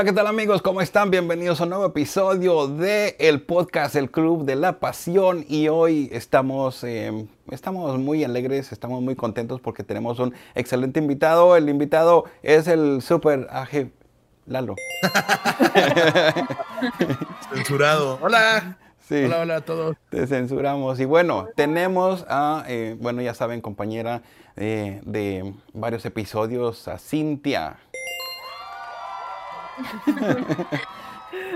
Hola, ¿qué tal amigos? ¿Cómo están? Bienvenidos a un nuevo episodio de el podcast El Club de la Pasión y hoy estamos, eh, estamos muy alegres, estamos muy contentos porque tenemos un excelente invitado. El invitado es el super AG Lalo. Censurado. Hola. Sí, Hola, hola a todos. te censuramos. Y bueno, tenemos a, eh, bueno, ya saben, compañera eh, de varios episodios, a Cintia.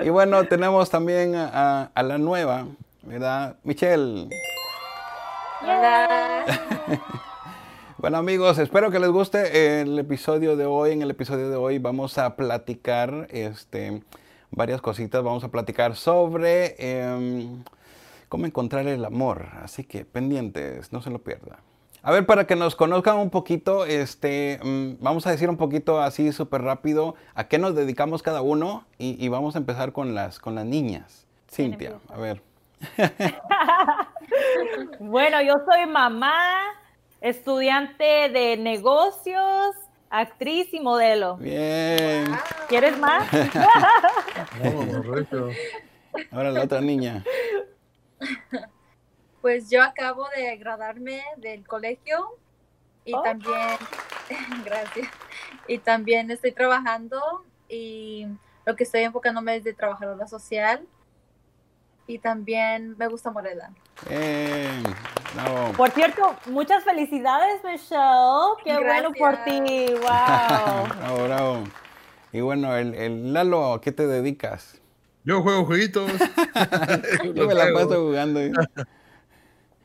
Y bueno, tenemos también a, a la nueva, ¿verdad? Michelle. Hola. Bueno amigos, espero que les guste el episodio de hoy. En el episodio de hoy vamos a platicar este, varias cositas. Vamos a platicar sobre em, cómo encontrar el amor. Así que pendientes, no se lo pierda. A ver, para que nos conozcan un poquito, este, mm, vamos a decir un poquito así súper rápido a qué nos dedicamos cada uno y, y vamos a empezar con las, con las niñas. Cintia, a ver. Bueno, yo soy mamá, estudiante de negocios, actriz y modelo. Bien. ¿Quieres más? Oh, correcto. Ahora la otra niña. Pues yo acabo de graduarme del colegio y Oh. también, gracias, y también estoy trabajando y lo que estoy enfocándome es de trabajadora social y también me gusta Morela. Por cierto, muchas felicidades, Michelle. Qué bueno por ti. Wow. Bravo, bravo. Y bueno, el, el Lalo, ¿a qué te dedicas? Yo juego jueguitos. Yo me la paso jugando. ¿eh?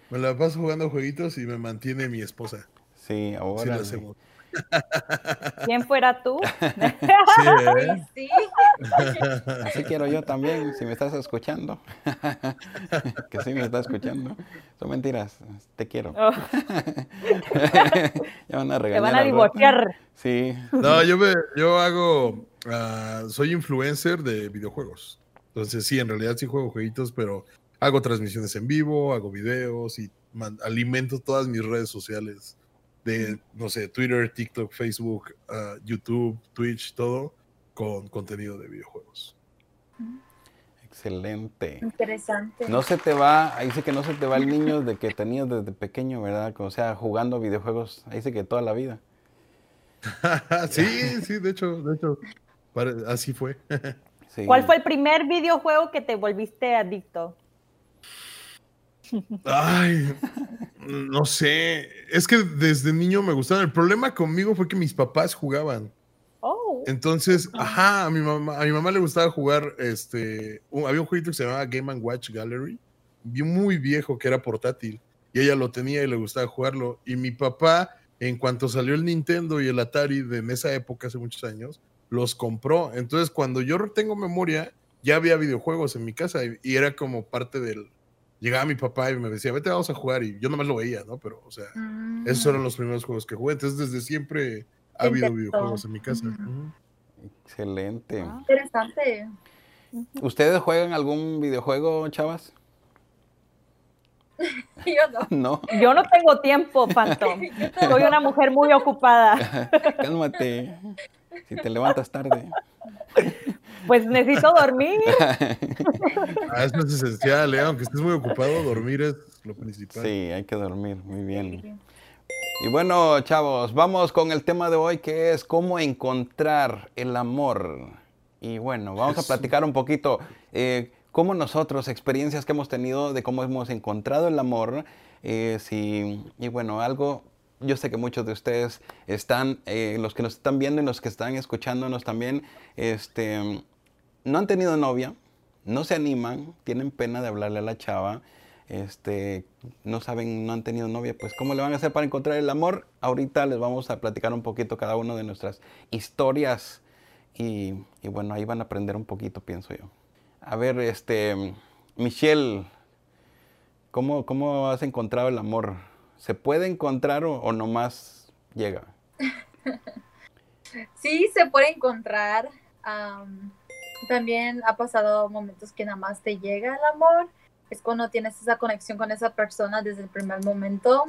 Me la paso jugando jueguitos y me mantiene mi esposa. Sí, Sí, ahora. lo hacemos. ¿Quién fuera tú? Sí, ¿eh? Sí, Así quiero yo también, si me estás escuchando. que sí me estás escuchando. Son mentiras, te quiero. Oh, ya van a te regañar. van a divorciar. Sí. No, yo, me, yo hago. ah, soy influencer de videojuegos. Entonces, sí, en realidad sí juego jueguitos, pero hago transmisiones en vivo, hago videos y man- alimento todas mis redes sociales de, no sé, Twitter, TikTok, Facebook, ah, YouTube, Twitch, todo con contenido de videojuegos. Excelente. interesante. No se te va, ahí sí que no se te va el niño de que tenías desde pequeño, ¿verdad? O sea, jugando videojuegos, ahí sí que toda la vida. sí, sí, de hecho, de hecho, así fue. Sí. ¿Cuál fue el primer videojuego que te volviste adicto? Ay, no sé. Es que desde niño me gustaban. El problema conmigo fue que mis papás jugaban. Oh, Entonces, ajá, a mi mamá, a mi mamá le gustaba jugar, este, un- había un jueguito que se llamaba Game and Watch Gallery, muy viejo que era portátil, y ella lo tenía y le gustaba jugarlo. Y mi papá, en cuanto salió el Nintendo y el Atari de en esa época, hace muchos años, los compró. Entonces, cuando yo tengo memoria, ya había videojuegos en mi casa y, y era como parte del... Llegaba mi papá y me decía, vete, vamos a jugar, y yo nomás lo veía, ¿no? Pero, o sea, Mm. esos fueron los primeros juegos que jugué. Entonces, desde siempre ha habido videojuegos en mi casa. Excelente. Ah. Interesante. ¿Ustedes juegan algún videojuego, chavas? Yo no. No. yo no tengo tiempo, Phantom. Soy una mujer muy ocupada. Cálmate. Si te levantas tarde. Pues necesito dormir. Ah, eso es esencial, ¿eh? aunque estés muy ocupado, dormir es lo principal. Sí, hay que dormir. Muy bien. Y bueno, chavos, vamos con el tema de hoy que es cómo encontrar el amor. Y bueno, vamos a platicar un poquito eh, cómo nosotros, experiencias que hemos tenido de cómo hemos encontrado el amor. eh, si- y bueno, algo, yo sé que muchos de ustedes están, eh, los que nos están viendo y los que están escuchándonos también, este, no han tenido novia, no se animan, tienen pena de hablarle a la chava, este, no saben, no han tenido novia, pues ¿cómo le van a hacer para encontrar el amor? Ahorita les vamos a platicar un poquito cada uno de nuestras historias y, y bueno, ahí van a aprender un poquito, pienso yo. A ver, este, Michelle, ¿cómo, cómo has encontrado el amor? ¿Se puede encontrar o, o nomás llega? Sí, se puede encontrar. am, también ha pasado momentos que nada más te llega el amor. Es cuando tienes esa conexión con esa persona desde el primer momento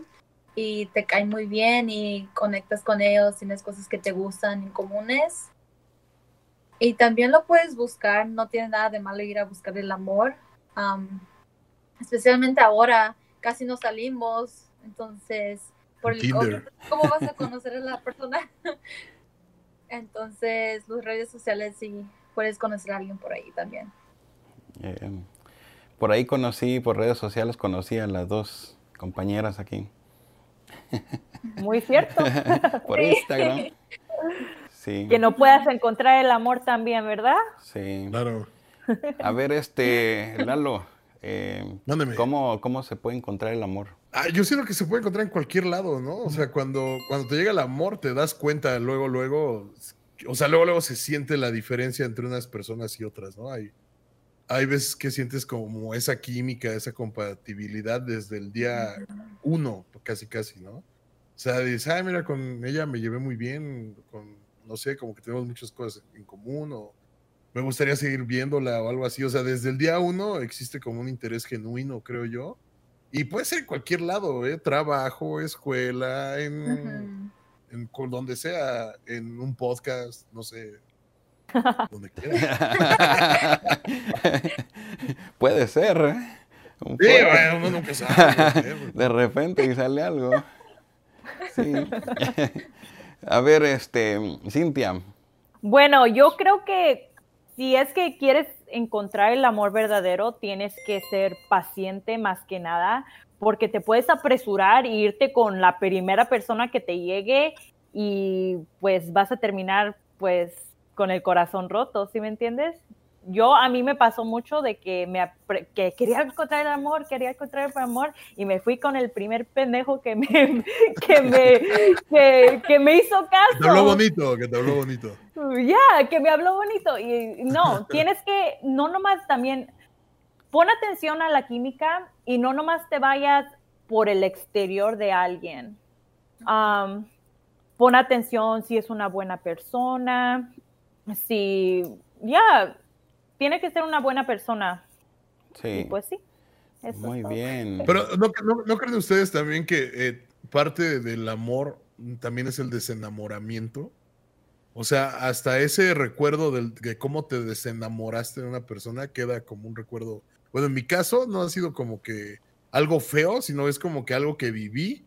y te cae muy bien y conectas con ellos, tienes cosas que te gustan en comunes. Y también lo puedes buscar, no tiene nada de malo ir a buscar el amor. am, especialmente ahora, casi no salimos, entonces, por el ¿cómo vas a conocer a la persona? entonces, las redes sociales sí, puedes conocer a alguien por ahí también. Eh, por ahí conocí, por redes sociales conocí a las dos compañeras aquí. Muy cierto. por. Instagram. Sí, que no puedas encontrar el amor también, ¿verdad? sí. Claro. A ver, este, Lalo, eh, Mándeme. ¿cómo, ¿cómo se puede encontrar el amor? Ah, yo siento que se puede encontrar en cualquier lado, ¿no? O sea, cuando, cuando te llega el amor, te das cuenta luego, luego, o sea, luego, luego se siente la diferencia entre unas personas y otras, ¿no? Hay, hay veces que sientes como esa química, esa compatibilidad desde el día uno, casi, casi, ¿no? O sea, dices, ay, mira, con ella me llevé muy bien, con, no sé, como que tenemos muchas cosas en común, o me gustaría seguir viéndola o algo así. O sea, desde el día uno existe como un interés genuino, creo yo. Y puede ser en cualquier lado, ¿eh? Trabajo, escuela, en, en donde sea, en un podcast, no sé, donde quiera. Puede ser, ¿eh? Un Sí, bueno, uno nunca sabe. ¿eh? De repente y sale algo. Sí. A ver, este, Cintia. Bueno, yo creo que si es que quieres encontrar el amor verdadero, tienes que ser paciente más que nada, porque te puedes apresurar e irte con la primera persona que te llegue y pues vas a terminar pues con el corazón roto, ¿sí me entiendes? Yo a mí me pasó mucho de que me que quería encontrar el amor, quería encontrar el amor y me fui con el primer pendejo que me que me que, que me hizo caso. Que te habló bonito, que te habló bonito. Ya, que me habló bonito. Y no, tienes que, no nomás también, pon atención a la química y no nomás te vayas por el exterior de alguien. Pon atención si es una buena persona, si, ya, tiene que ser una buena persona. Y Sí. pues sí. eso Muy bien. Pero ¿no, no, no creen ustedes también que eh, parte del amor también es el desenamoramiento? O sea, hasta ese recuerdo del- de cómo te desenamoraste de una persona queda como un recuerdo. Bueno, en mi caso no ha sido como que algo feo, sino es como que algo que viví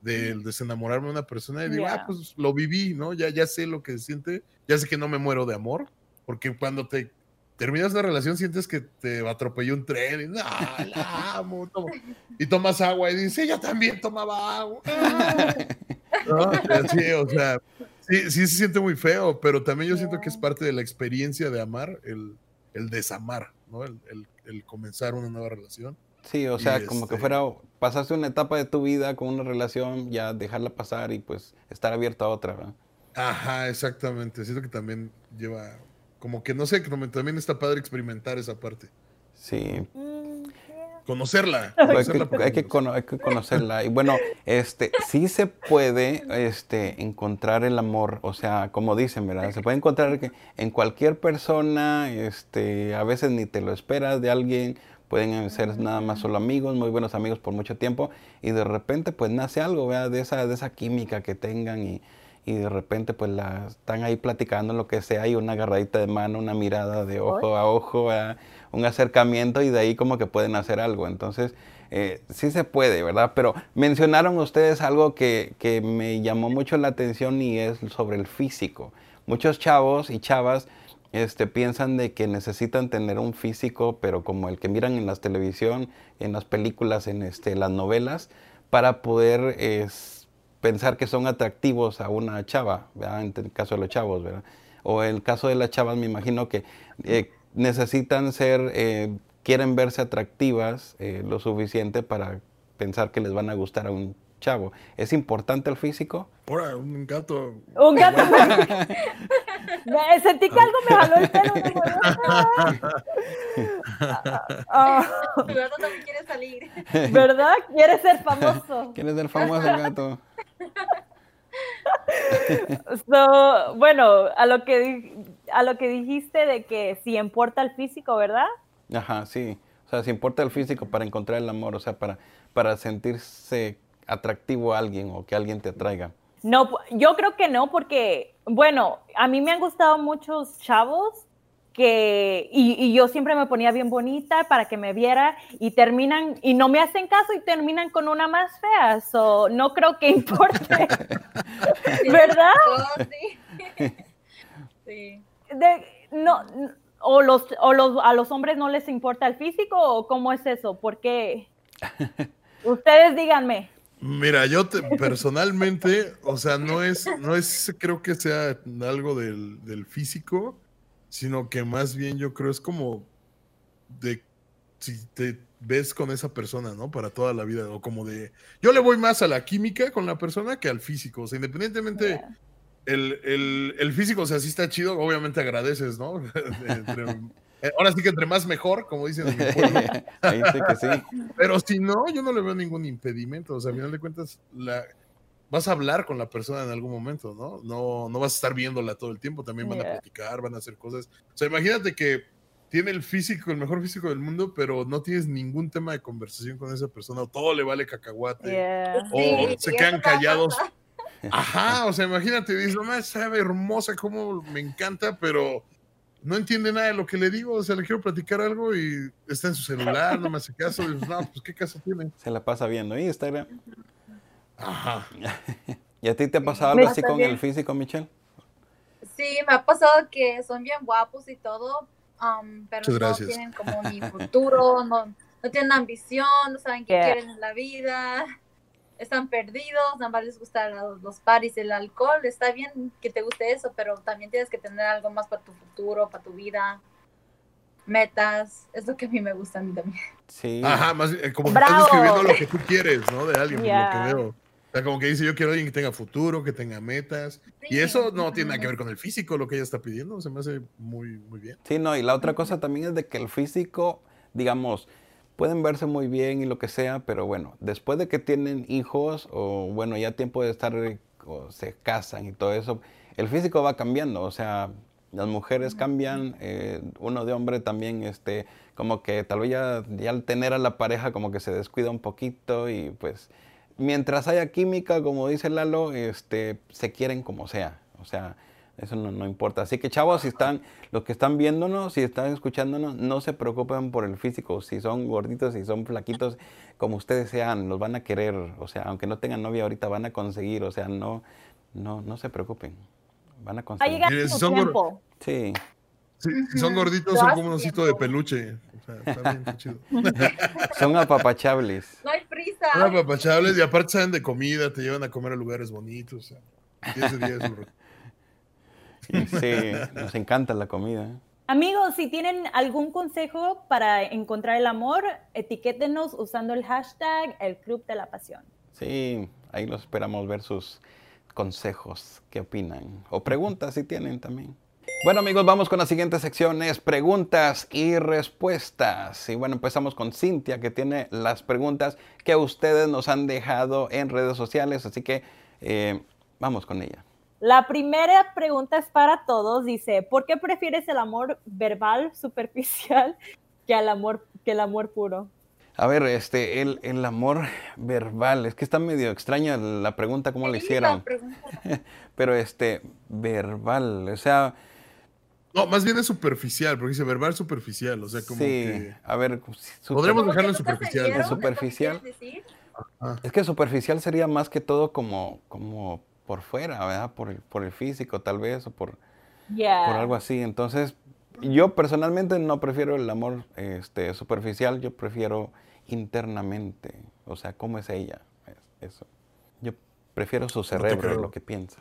del desenamorarme de una persona y digo, ah, pues lo viví, ¿no? Ya, ya sé lo que se siente, ya sé que no me muero de amor, porque cuando te terminas una relación sientes que te atropelló un tren y no, la amo, tomo- y tomas agua y dices, ella también tomaba agua. ¿No? Sí, o sea, sí, sí se siente muy feo, pero también yo siento que es parte de la experiencia de amar, el, el desamar, ¿no? El, el- el comenzar una nueva relación. Sí, o Y sea, como que este- fuera, pasaste una etapa de tu vida con una relación, ya dejarla pasar y pues estar abierto a otra, ¿verdad? Ajá, exactamente. Siento que también lleva, como que no sé, que también está padre experimentar esa parte. Sí, Mm, yeah. Conocerla. Hay conocerla que, hay que cono- hay que conocerla. Y bueno, este, sí se puede este, encontrar el amor, o sea, como dicen, ¿verdad? Se puede encontrar que en cualquier persona, este, a veces ni te lo esperas de alguien, pueden ser nada más solo amigos, muy buenos amigos por mucho tiempo, y de repente pues nace algo, ¿verdad? De esa, de esa química que tengan y, y de repente pues la, están ahí platicando lo que sea y una agarradita de mano, una mirada de ojo a ojo, ¿verdad? un acercamiento y de ahí como que pueden hacer algo. Entonces, eh, sí se puede, ¿verdad? Pero mencionaron ustedes algo que, que me llamó mucho la atención y es sobre el físico. Muchos chavos y chavas este, piensan de que necesitan tener un físico, pero como el que miran en la televisión, en las películas, en este, las novelas, para poder es, pensar que son atractivos a una chava, ¿verdad? En el caso de los chavos, ¿verdad? O en el caso de las chavas, me imagino que eh, necesitan ser, eh, quieren verse atractivas eh, lo suficiente para pensar que les van a gustar a un chavo. ¿Es importante el físico? Ahora, un gato. Un gato. Me sentí que algo me jaló el pelo. digo, ah, Tu gato también quiere salir. ¿Verdad? Quiere ser famoso. ¿Quién es el famoso el gato? So, bueno, a lo que a lo que dijiste de que si importa el físico, ¿verdad? Ajá, sí. O sea, si importa el físico para encontrar el amor, o sea, para, para sentirse atractivo a alguien o que alguien te atraiga. No, yo creo que no, porque, bueno, a mí me han gustado muchos chavos que, y, yo siempre me ponía bien bonita para que me viera y terminan, y no me hacen caso y terminan con una más fea, so, no creo que importe, ¿verdad? sí. sí. no, o, los, o los, a los hombres no les importa el físico o cómo es eso, porque ustedes díganme. Mira, yo personalmente, o sea, no es, no es, creo que sea algo del, físico, sino que más bien yo creo es como de si te ves con esa persona, ¿no? Para toda la vida, o como de, yo le voy más a la química con la persona que al físico, o sea, independientemente el, el, físico, o sea, sí está chido, obviamente agradeces, ¿no? ahora sí que entre más mejor, como dicen en mi pueblo. que sí. Pero si no, yo no le veo ningún impedimento. O sea, a final de cuentas, la, vas a hablar con la persona en algún momento, ¿no? No, no vas a estar viéndola todo el tiempo, también van a platicar, van a hacer cosas. O sea, imagínate que tiene el físico, el mejor físico del mundo, pero no tienes ningún tema de conversación con esa persona, o todo le vale cacahuate, o se quedan callados. Ajá, o sea, imagínate, dices, no, sabe hermosa, como me encanta, pero no entiende nada de lo que le digo, o sea, le quiero platicar algo y está en su celular, no me hace caso, y no, pues qué caso tiene. Se la pasa viendo Instagram. Ajá. ¿Y a ti te ha pasado algo así con el físico, Michelle? Sí, me ha pasado que son bien guapos y todo, um, pero no tienen como ni futuro, no, no tienen ambición, no saben qué quieren en la vida están perdidos, nada más les gustan los, los paris, el alcohol, está bien que te guste eso, pero también tienes que tener algo más para tu futuro, para tu vida, metas, es lo que a mí me gusta a mí también. Sí. Ajá, más eh, como que estás describiendo lo que tú quieres, ¿no? De alguien, por lo que veo. O sea, como que dice, yo quiero alguien que tenga futuro, que tenga metas. Y eso no tiene nada que ver con el físico, lo que ella está pidiendo. Se me hace muy, muy bien. Sí, no, y la otra cosa también es de que el físico, digamos, pueden verse muy bien y lo que sea, pero bueno, después de que tienen hijos o bueno, ya tiempo de estar o se casan y todo eso, el físico va cambiando, o sea, las mujeres cambian, eh, uno de hombre también, este, como que tal vez ya, ya al tener a la pareja como que se descuida un poquito y pues mientras haya química, como dice Lalo, este, se quieren como sea, o sea, eso no, importa. Así que chavos, si están, los que están viéndonos, si están escuchándonos, no se preocupen por el físico. Si son gorditos, si son flaquitos, como ustedes sean, los van a querer. O sea, aunque no tengan novia ahorita, van a conseguir. O sea, no, no, no se preocupen. Van a conseguir. si son tiempo. Sí. Si son gorditos, son como un osito de peluche. O sea, está bien, chido. son apapachables. No hay prisa. Son apapachables y aparte saben de comida, te llevan a comer a lugares bonitos. O sea, ese día es un Sí, nos encanta la comida. Amigos, si tienen algún consejo para encontrar el amor, etiquétenos usando el hashtag el Club de la Pasión. Sí, ahí los esperamos ver sus consejos, qué opinan, o preguntas si tienen también. Bueno amigos, vamos con las siguientes secciones, preguntas y respuestas. Y bueno, empezamos con Cintia, que tiene las preguntas que ustedes nos han dejado en redes sociales, así que eh, vamos con ella. La primera pregunta es para todos. Dice, ¿por qué prefieres el amor verbal superficial que el amor, que el amor puro? A ver, este, el, el amor verbal, es que está medio extraña la pregunta, cómo le hicieron. Pero este, verbal, o sea... No, más bien es superficial, porque dice verbal superficial, o sea, como sí, a ver... Podríamos dejarlo en superficial. ¿En superficial? Es que superficial sería más que todo como, como por fuera, ¿verdad? Por el, por el físico tal vez o por, por algo así. Entonces, yo personalmente no prefiero el amor este, superficial, yo prefiero internamente, o sea, cómo es ella, eso. Yo prefiero su cerebro, lo que piensa.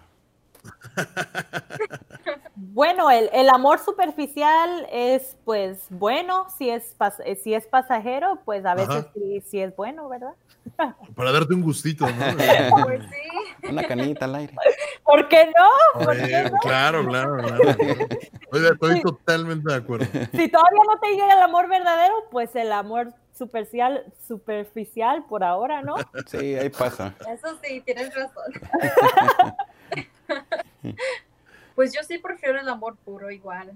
Bueno, el, el, amor superficial es pues bueno, si es, si es pasajero, pues a veces sí, es bueno, ¿verdad? Para darte un gustito, ¿no? pues sí. Una canita al aire. ¿Por qué no? Claro, claro, claro. Estoy, totalmente de acuerdo. Si todavía no te llega el amor verdadero, pues el amor superficial, superficial por ahora, ¿no? Sí, ahí pasa. Eso sí, tienes razón. Pues yo sí prefiero el amor puro igual.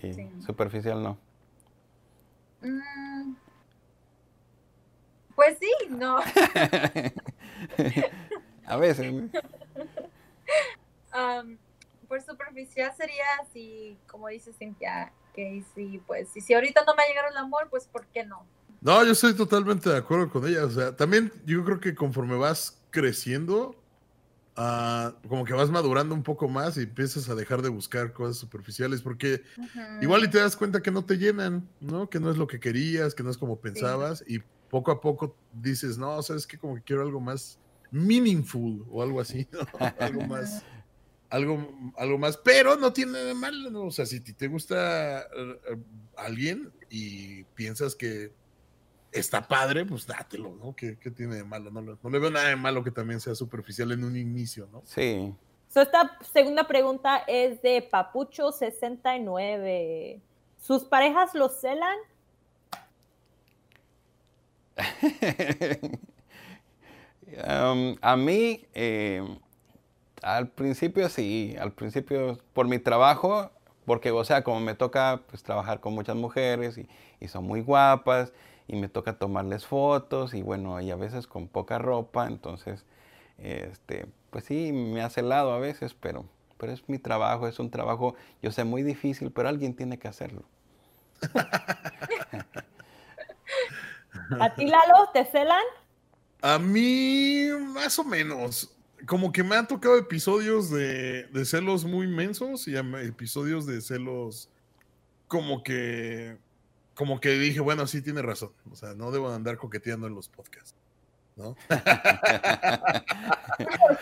Sí, superficial no. Mm, pues sí, no. A veces. Um, por superficial sería si, como dice Cintia, que si, pues, si, si ahorita no me ha llegado el amor, pues, ¿por qué no? No, yo estoy totalmente de acuerdo con ella. O sea, también yo creo que conforme vas creciendo, como que vas madurando un poco más y empiezas a dejar de buscar cosas superficiales, porque igual y te das cuenta que no te llenan, ¿no? Que no es lo que querías, que no es como pensabas, y poco a poco dices, no, sabes que como que quiero algo más meaningful o algo así, ¿no? algo más. Algo, algo más, pero no tiene nada de malo, ¿no? O sea, si te gusta eh, alguien y piensas que está padre, pues dátelo, ¿no? ¿Qué, qué tiene de malo? No, le- no le veo nada de malo que también sea superficial en un inicio, ¿no? Sí. So, esta segunda pregunta es de Papucho69. ¿Sus parejas los celan? Um, a mí, eh, al principio sí, al principio por mi trabajo, porque, o sea, como me toca pues, trabajar con muchas mujeres y, y son muy guapas y me toca tomarles fotos y bueno, y a veces con poca ropa, entonces, este, pues sí, me hace lado a veces, pero, pero es mi trabajo, es un trabajo, yo sé, muy difícil, pero alguien tiene que hacerlo. ¿A ti, Lalo, te celan? A mí, más o menos. Como que me han tocado episodios de, de celos muy mensos y episodios de celos como que como que dije, bueno, sí tiene razón. O sea, no debo de andar coqueteando en los podcasts. ¿No?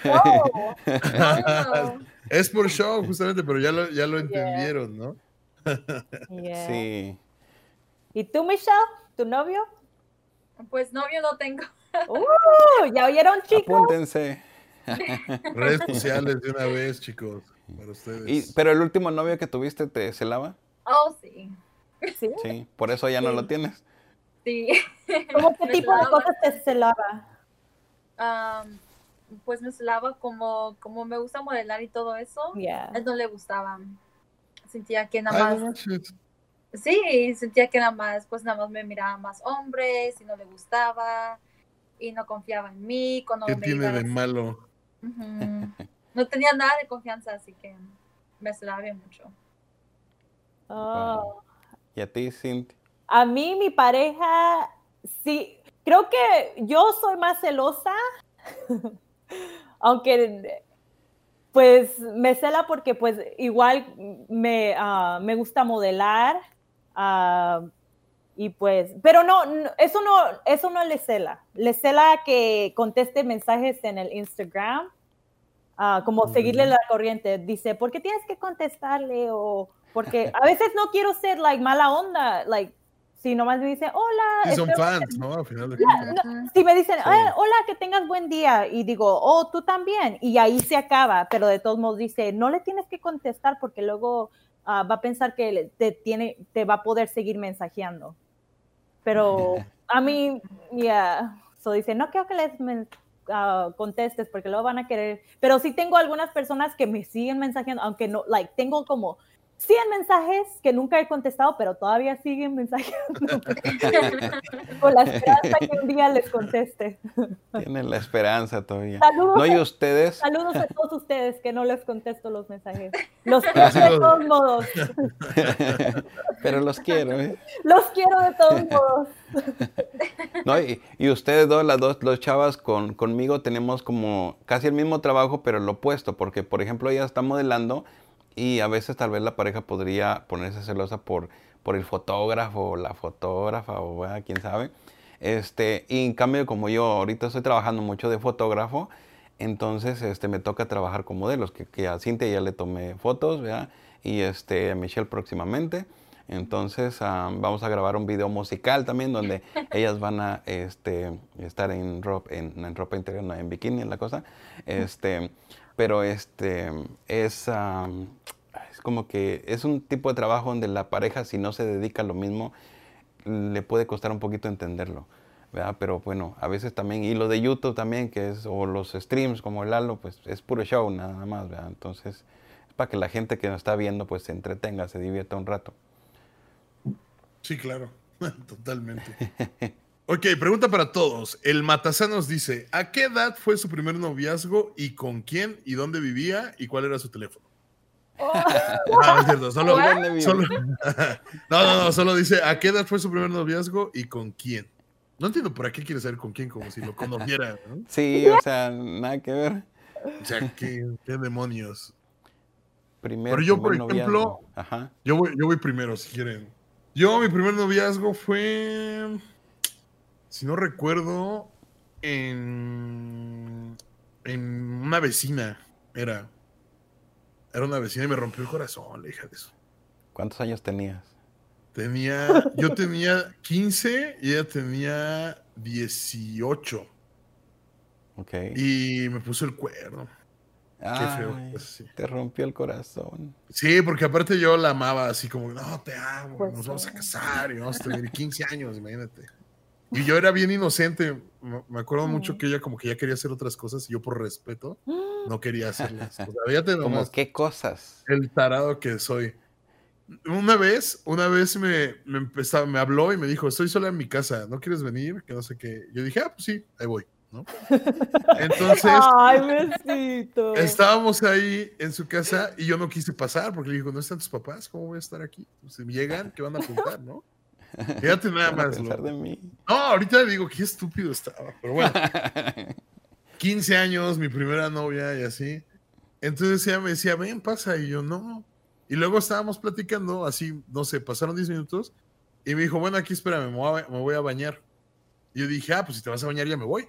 Oh, Oh, es por show, justamente, pero ya lo, ya lo entendieron, ¿no? yeah. Sí. ¿Y tú, Michelle? ¿Tu novio? pues novio no tengo. Uh, ¿Ya oyeron, chicos? Apúntense. Redes sociales de una vez, chicos, para ustedes. Y, pero el último novio que tuviste te celaba. Oh, sí. ¿Sí? Sí, por eso ya no lo tienes. Sí. ¿Cómo qué tipo de cosas te celaba? Am, pues me celaba como, como me gusta modelar y todo eso. Yeah. A él no le gustaba. Sentía que nada más. Sí, sentía que nada más, pues nada más me miraba más hombres y no le gustaba y no confiaba en mí. Cuando ¿Qué me tiene de malo? No tenía nada de confianza, así que me bien mucho. Oh. ¿Y a ti, Cintia? A mí, mi pareja, sí, creo que yo soy más celosa, aunque pues me cela porque pues igual me, ah, me gusta modelar ah, y pues, pero no, eso no, eso no le cela, le cela que conteste mensajes en el Instagram, ah, como seguirle la corriente, dice, ¿por qué tienes que contestarle? O porque a veces no quiero ser like mala onda, like si nomás me dicen, hola, Sí, son espero- fans, ¿no? Al final de cuentas. Ujú. si me dicen, Sí. "Ah, hola, que tengas buen día, y digo, oh, tú también, y ahí se acaba, pero de todos modos dice, no le tienes que contestar porque luego ah, va a pensar que te, tiene, te va a poder seguir mensajeando. Pero a mí, ya, so dice, no quiero que les ah, contestes porque luego van a querer, pero sí tengo algunas personas que me siguen mensajeando, aunque no, like, tengo como 100 mensajes que nunca he contestado, pero todavía siguen mensajeando con la esperanza que un día les conteste. Tienen la esperanza todavía. Saludos, ¿No y a, ustedes? saludos a todos ustedes que no les contesto los mensajes. Los quiero de todos modos. Pero los quiero. ¿eh? Los quiero de todos modos. No, y, y ustedes dos, las dos, los chavas con, conmigo tenemos como casi el mismo trabajo, pero lo opuesto, porque por ejemplo ella está modelando y a veces tal vez la pareja podría ponerse celosa por, por el fotógrafo o la fotógrafa o bueno, quién sabe. Este, y en cambio como yo ahorita estoy trabajando mucho de fotógrafo, entonces este, me toca trabajar con modelos, que, que a Cintia ya le tomé fotos, ¿verdad? Y este, a Michelle próximamente. Entonces ah, vamos a grabar un video musical también donde ellas van a este, estar en ropa, en, en ropa interior, no en bikini, la cosa. Este, pero este es, es como que es un tipo de trabajo donde la pareja si no se dedica a lo mismo le puede costar un poquito entenderlo. ¿verdad? Pero bueno, a veces también, y lo de YouTube también, que es, o los streams como el Lalo, pues es puro show nada más, ¿verdad? Entonces, es para que la gente que nos está viendo, pues se entretenga, se divierta un rato. Sí, claro. Totalmente. Ok, pregunta para todos. El Matasanos dice, ¿a qué edad fue su primer noviazgo y con quién y dónde vivía y cuál era su teléfono? Oh, No, no es cierto. No, no, no, solo dice, ¿a qué edad fue su primer noviazgo y con quién? No entiendo por qué quiere saber con quién, como si lo conociera. ¿no? Sí, o sea, nada que ver. O sea, ¿qué, qué demonios? Primer, Pero yo, por ejemplo. Ajá. Yo voy, yo voy primero, si quieren. Yo, mi primer noviazgo fue, si no recuerdo, en, en una vecina. Era. Era una vecina y me rompió el corazón, la hija de eso. ¿Cuántos años tenías? Tenía, yo tenía 15 y ella tenía 18. Ok. Y me puso el cuerno. Qué feo. Ay, pues, sí. Te rompió el corazón. Sí, porque aparte yo la amaba así como, no, te amo, Pues nos vamos a casar y vamos a tener 15 años, imagínate. Y yo era bien inocente, me acuerdo mucho Mm. que ella como que ya quería hacer otras cosas y yo por respeto Mm. no quería hacerlas. O sea, qué cosas. el tarado que soy. Una vez, una vez me, me empezaba, me habló y me dijo, estoy sola en mi casa, ¿no quieres venir? Que no sé qué. Yo dije, ah, pues sí, ahí voy, ¿no? Entonces... Ay. Estábamos ahí en su casa y yo no quise pasar porque le digo, ¿no están tus papás? ¿Cómo voy a estar aquí? Si llegan, ¿qué van a apuntar, no? Fíjate nada ¿Qué van a más. pensar de mí? No, ahorita le digo, qué estúpido estaba. Pero bueno, 15 años, mi primera novia y así. Entonces ella me decía, ven, pasa. Y yo, no. Y luego estábamos platicando, así, no sé, pasaron 10 minutos. Y me dijo, bueno, aquí espérame, me voy a, me voy a bañar. Y yo dije, ah, pues si te vas a bañar ya me voy.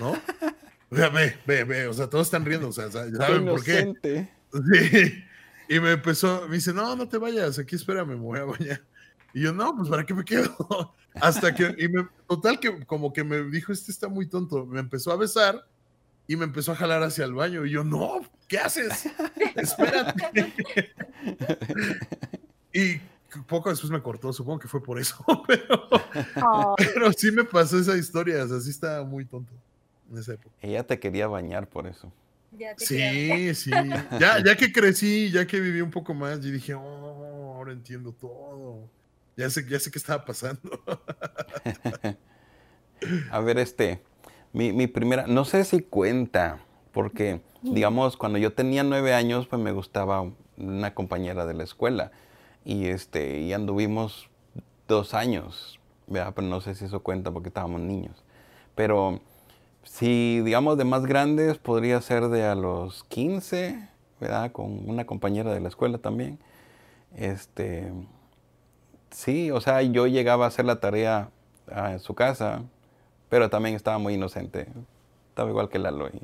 ¿No? O sea, ve, ve, ve. O sea, todos están riendo. O sea, Qué ¿saben por qué? Sí. Y me empezó, me dice, no, no te vayas, aquí espérame, me voy a bañar. Y yo, no, pues ¿para qué me quedo? Hasta que, y me, total que como que me dijo, este está muy tonto, me empezó a besar y me empezó a jalar hacia el baño. Y yo, no, ¿qué haces? Espérate. y poco después me cortó, supongo que fue por eso, pero, Ay, pero sí me pasó esa historia, o sea, sí estaba muy tonto en esa época. Ella te quería bañar por eso. Ya te. Sí, sí. Ya, ya que crecí, ya que viví un poco más, yo dije, oh, ahora entiendo todo. Ya sé, ya sé qué estaba pasando. A ver, este, mi, mi primera, no sé si cuenta, porque, digamos, cuando yo tenía nueve años, pues me gustaba una compañera de la escuela. Y este, y anduvimos dos años, ¿verdad? Pero no sé si eso cuenta porque estábamos niños. Pero si, digamos, de más grandes, podría ser de a los 15, ¿verdad? Con una compañera de la escuela también. Este, sí, o sea, yo llegaba a hacer la tarea ah, en su casa, pero también estaba muy inocente. Estaba igual que Lalo. Y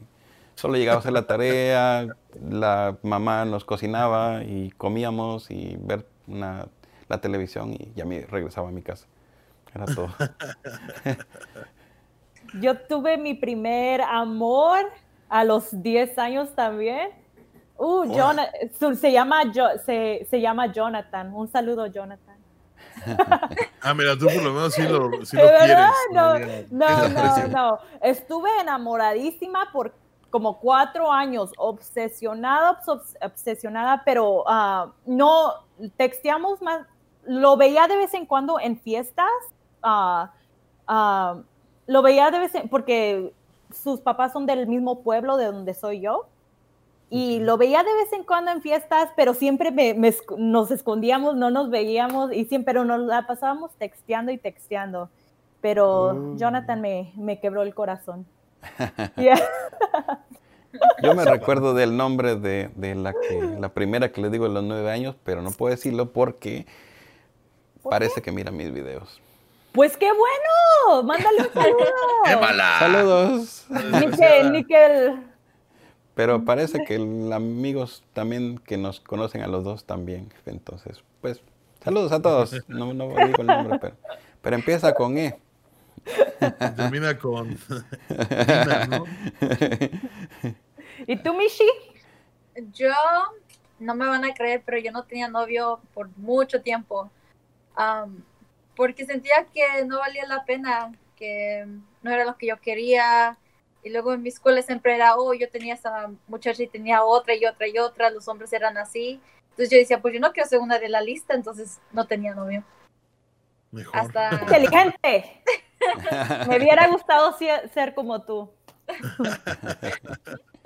solo llegaba a hacer la tarea, la mamá nos cocinaba y comíamos y ver una, la televisión y ya me regresaba a mi casa. Era todo. Yo tuve mi primer amor a los 10 años también. Uh, Jona- su- se, llama se, se llama Jonathan. Un saludo, Jonathan. Ah, mira, tú por lo menos sí lo, sí ¿De lo verdad? quieres. No, no, no, no. Estuve enamoradísima por como cuatro años, obsesionada, obs- obsesionada, pero ah, no texteamos más. Lo veía de vez en cuando en fiestas. ah, ah, lo veía de vez en porque sus papás son del mismo pueblo de donde soy yo. Y lo veía de vez en cuando en fiestas, pero siempre me- nos escondíamos, no nos veíamos y siempre pero nos la pasábamos texteando y texteando. Pero Mm. Jonathan me, me quebró el corazón. Yeah. Yo me recuerdo del nombre de, de la, que, la primera que le digo a los nueve años, pero no puedo decirlo porque ¿Por parece que mira mis videos. Pues qué bueno, mándale un saludo. ¡Qué mala! Saludos. Nickel, Nickel. Pero parece que el amigos también que nos conocen a los dos también. Entonces, pues, saludos a todos. No, no digo el nombre, pero, pero empieza con E. Termina con. ¿Y tú, Mishi? Yo, no me van a creer, pero yo no tenía novio por mucho tiempo. Am, porque sentía que no valía la pena, que no era lo que yo quería. Y luego en mi escuela siempre era, oh, yo tenía esa muchacha y tenía otra y otra y otra, los hombres eran así. Entonces yo decía, pues yo no quiero ser una de la lista, entonces no tenía novio. Mejor. Hasta, Inteligente. Me hubiera gustado ser como tú.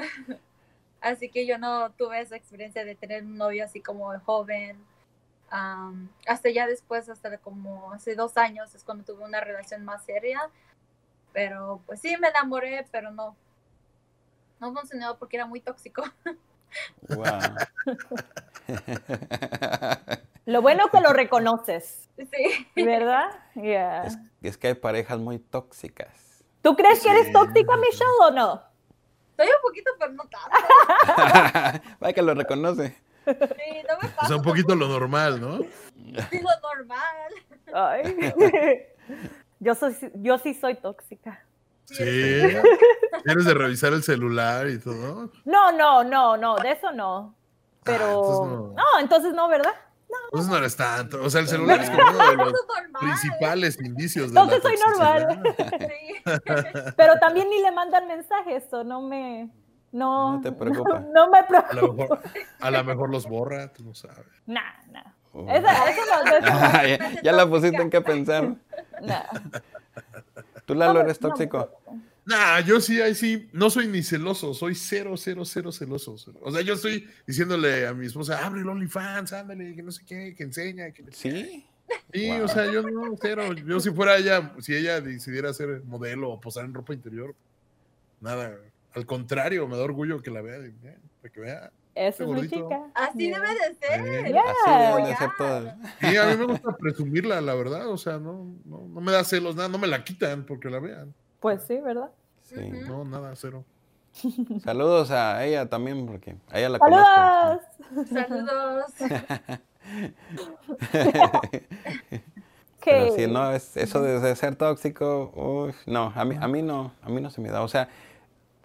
Así que yo no tuve esa experiencia de tener un novio así como joven. Am, hasta ya después, hasta como hace dos años, es cuando tuve una relación más seria. Pero pues sí, me enamoré, pero no. No funcionó porque era muy tóxico. Wow. Lo bueno que lo reconoces, Sí. ¿verdad? Yeah. Es, es que hay parejas muy tóxicas. ¿Tú crees que eres Sí. tóxica, Michelle, o no? Soy un poquito, pero no tanto. Vaya que lo reconoce. Sí, no me O pasa sea, un poquito lo normal, ¿no? Sí, lo normal. Ay. Yo, soy, yo sí soy tóxica. Sí. Tienes de revisar el celular y todo. No, no, no, no, de eso no. Pero. Ah, entonces no. no. entonces no, ¿verdad? Entonces no eres tanto. O sea, el celular es como uno de los principales indicios de la Entonces soy normal. Sí. Pero también ni le mandan mensajes, eso no me. No, No te preocupa. No, me A preocupa. lo mejor, a lo mejor los borra, tú no sabes. Nah, nah. Oh. Esa- no, no. ya, ya la pusiste en qué pensar. ¿Tú, Lalo, eres tóxico? Nah, yo sí, ahí sí, no soy ni celoso, soy cero, cero, cero celoso. O sea, yo estoy diciéndole a mi esposa, abre el OnlyFans, ándale, que no sé qué, que enseña. Que... Sí. Sí, Wow. o sea, yo no, cero. Yo si fuera ella, si ella decidiera ser modelo o posar en ropa interior, nada. Al contrario, me da orgullo que la vea, eh, para que vea. Esa es mi chica. Así Yeah. debe de ser. Yeah. Así deben de ser todas. Y a mí me gusta presumirla, la verdad. O sea, no, no, no me da celos, nada, no me la quitan porque la vean. Pues sí, ¿verdad? Sí. No, nada, cero. Saludos a ella también, porque a ella la conozco. ¡Saludos! Saludos. Pero ¿Qué? si no, es, eso de, de ser tóxico, uf, no, a mí, a mí no, a mí no se me da. O sea,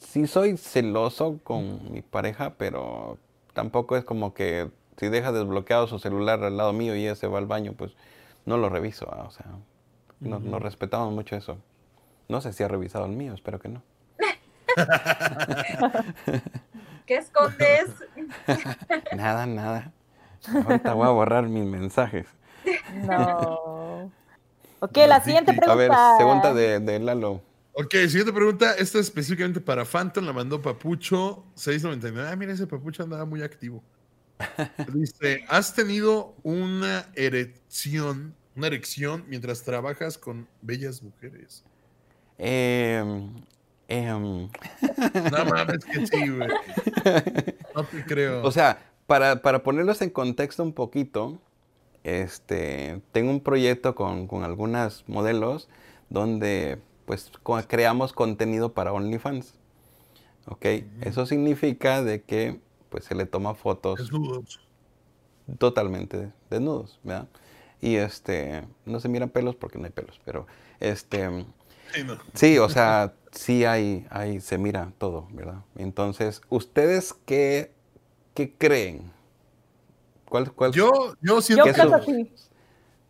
sí soy celoso con mi pareja, pero tampoco es como que si deja desbloqueado su celular al lado mío y ella se va al baño, pues no lo reviso. ah, O sea, no, no respetamos mucho eso. No sé si ha revisado el mío, espero que no. ¿Qué escondes? Nada, nada. Ahorita voy a borrar mis mensajes. No. Ok, la siguiente A A ver, pregunta. segunda de, de Lalo. Ok, siguiente pregunta. Esta es específicamente para Phantom, la mandó Papucho 699. Ah, mira, ese Papucho andaba muy activo. Dice, ¿has tenido una erección, una erección mientras trabajas con bellas mujeres? Em, em, No mames que sí, güey. No te creo. O sea, para, para ponerlos en contexto un poquito, este, tengo un proyecto con, con algunas modelos donde pues co- creamos contenido para OnlyFans. ¿Ok? Eso significa de que pues se le toma fotos Desnudos. totalmente desnudos, ¿verdad? Y este, no se miran pelos porque no hay pelos, pero este, Sí, no. Sí, o sea, sí hay, hay, se mira todo, ¿verdad? Entonces, ¿ustedes qué, qué creen? ¿Cuál, cuál? Yo, yo Yo siento ¿Qué que, que sí.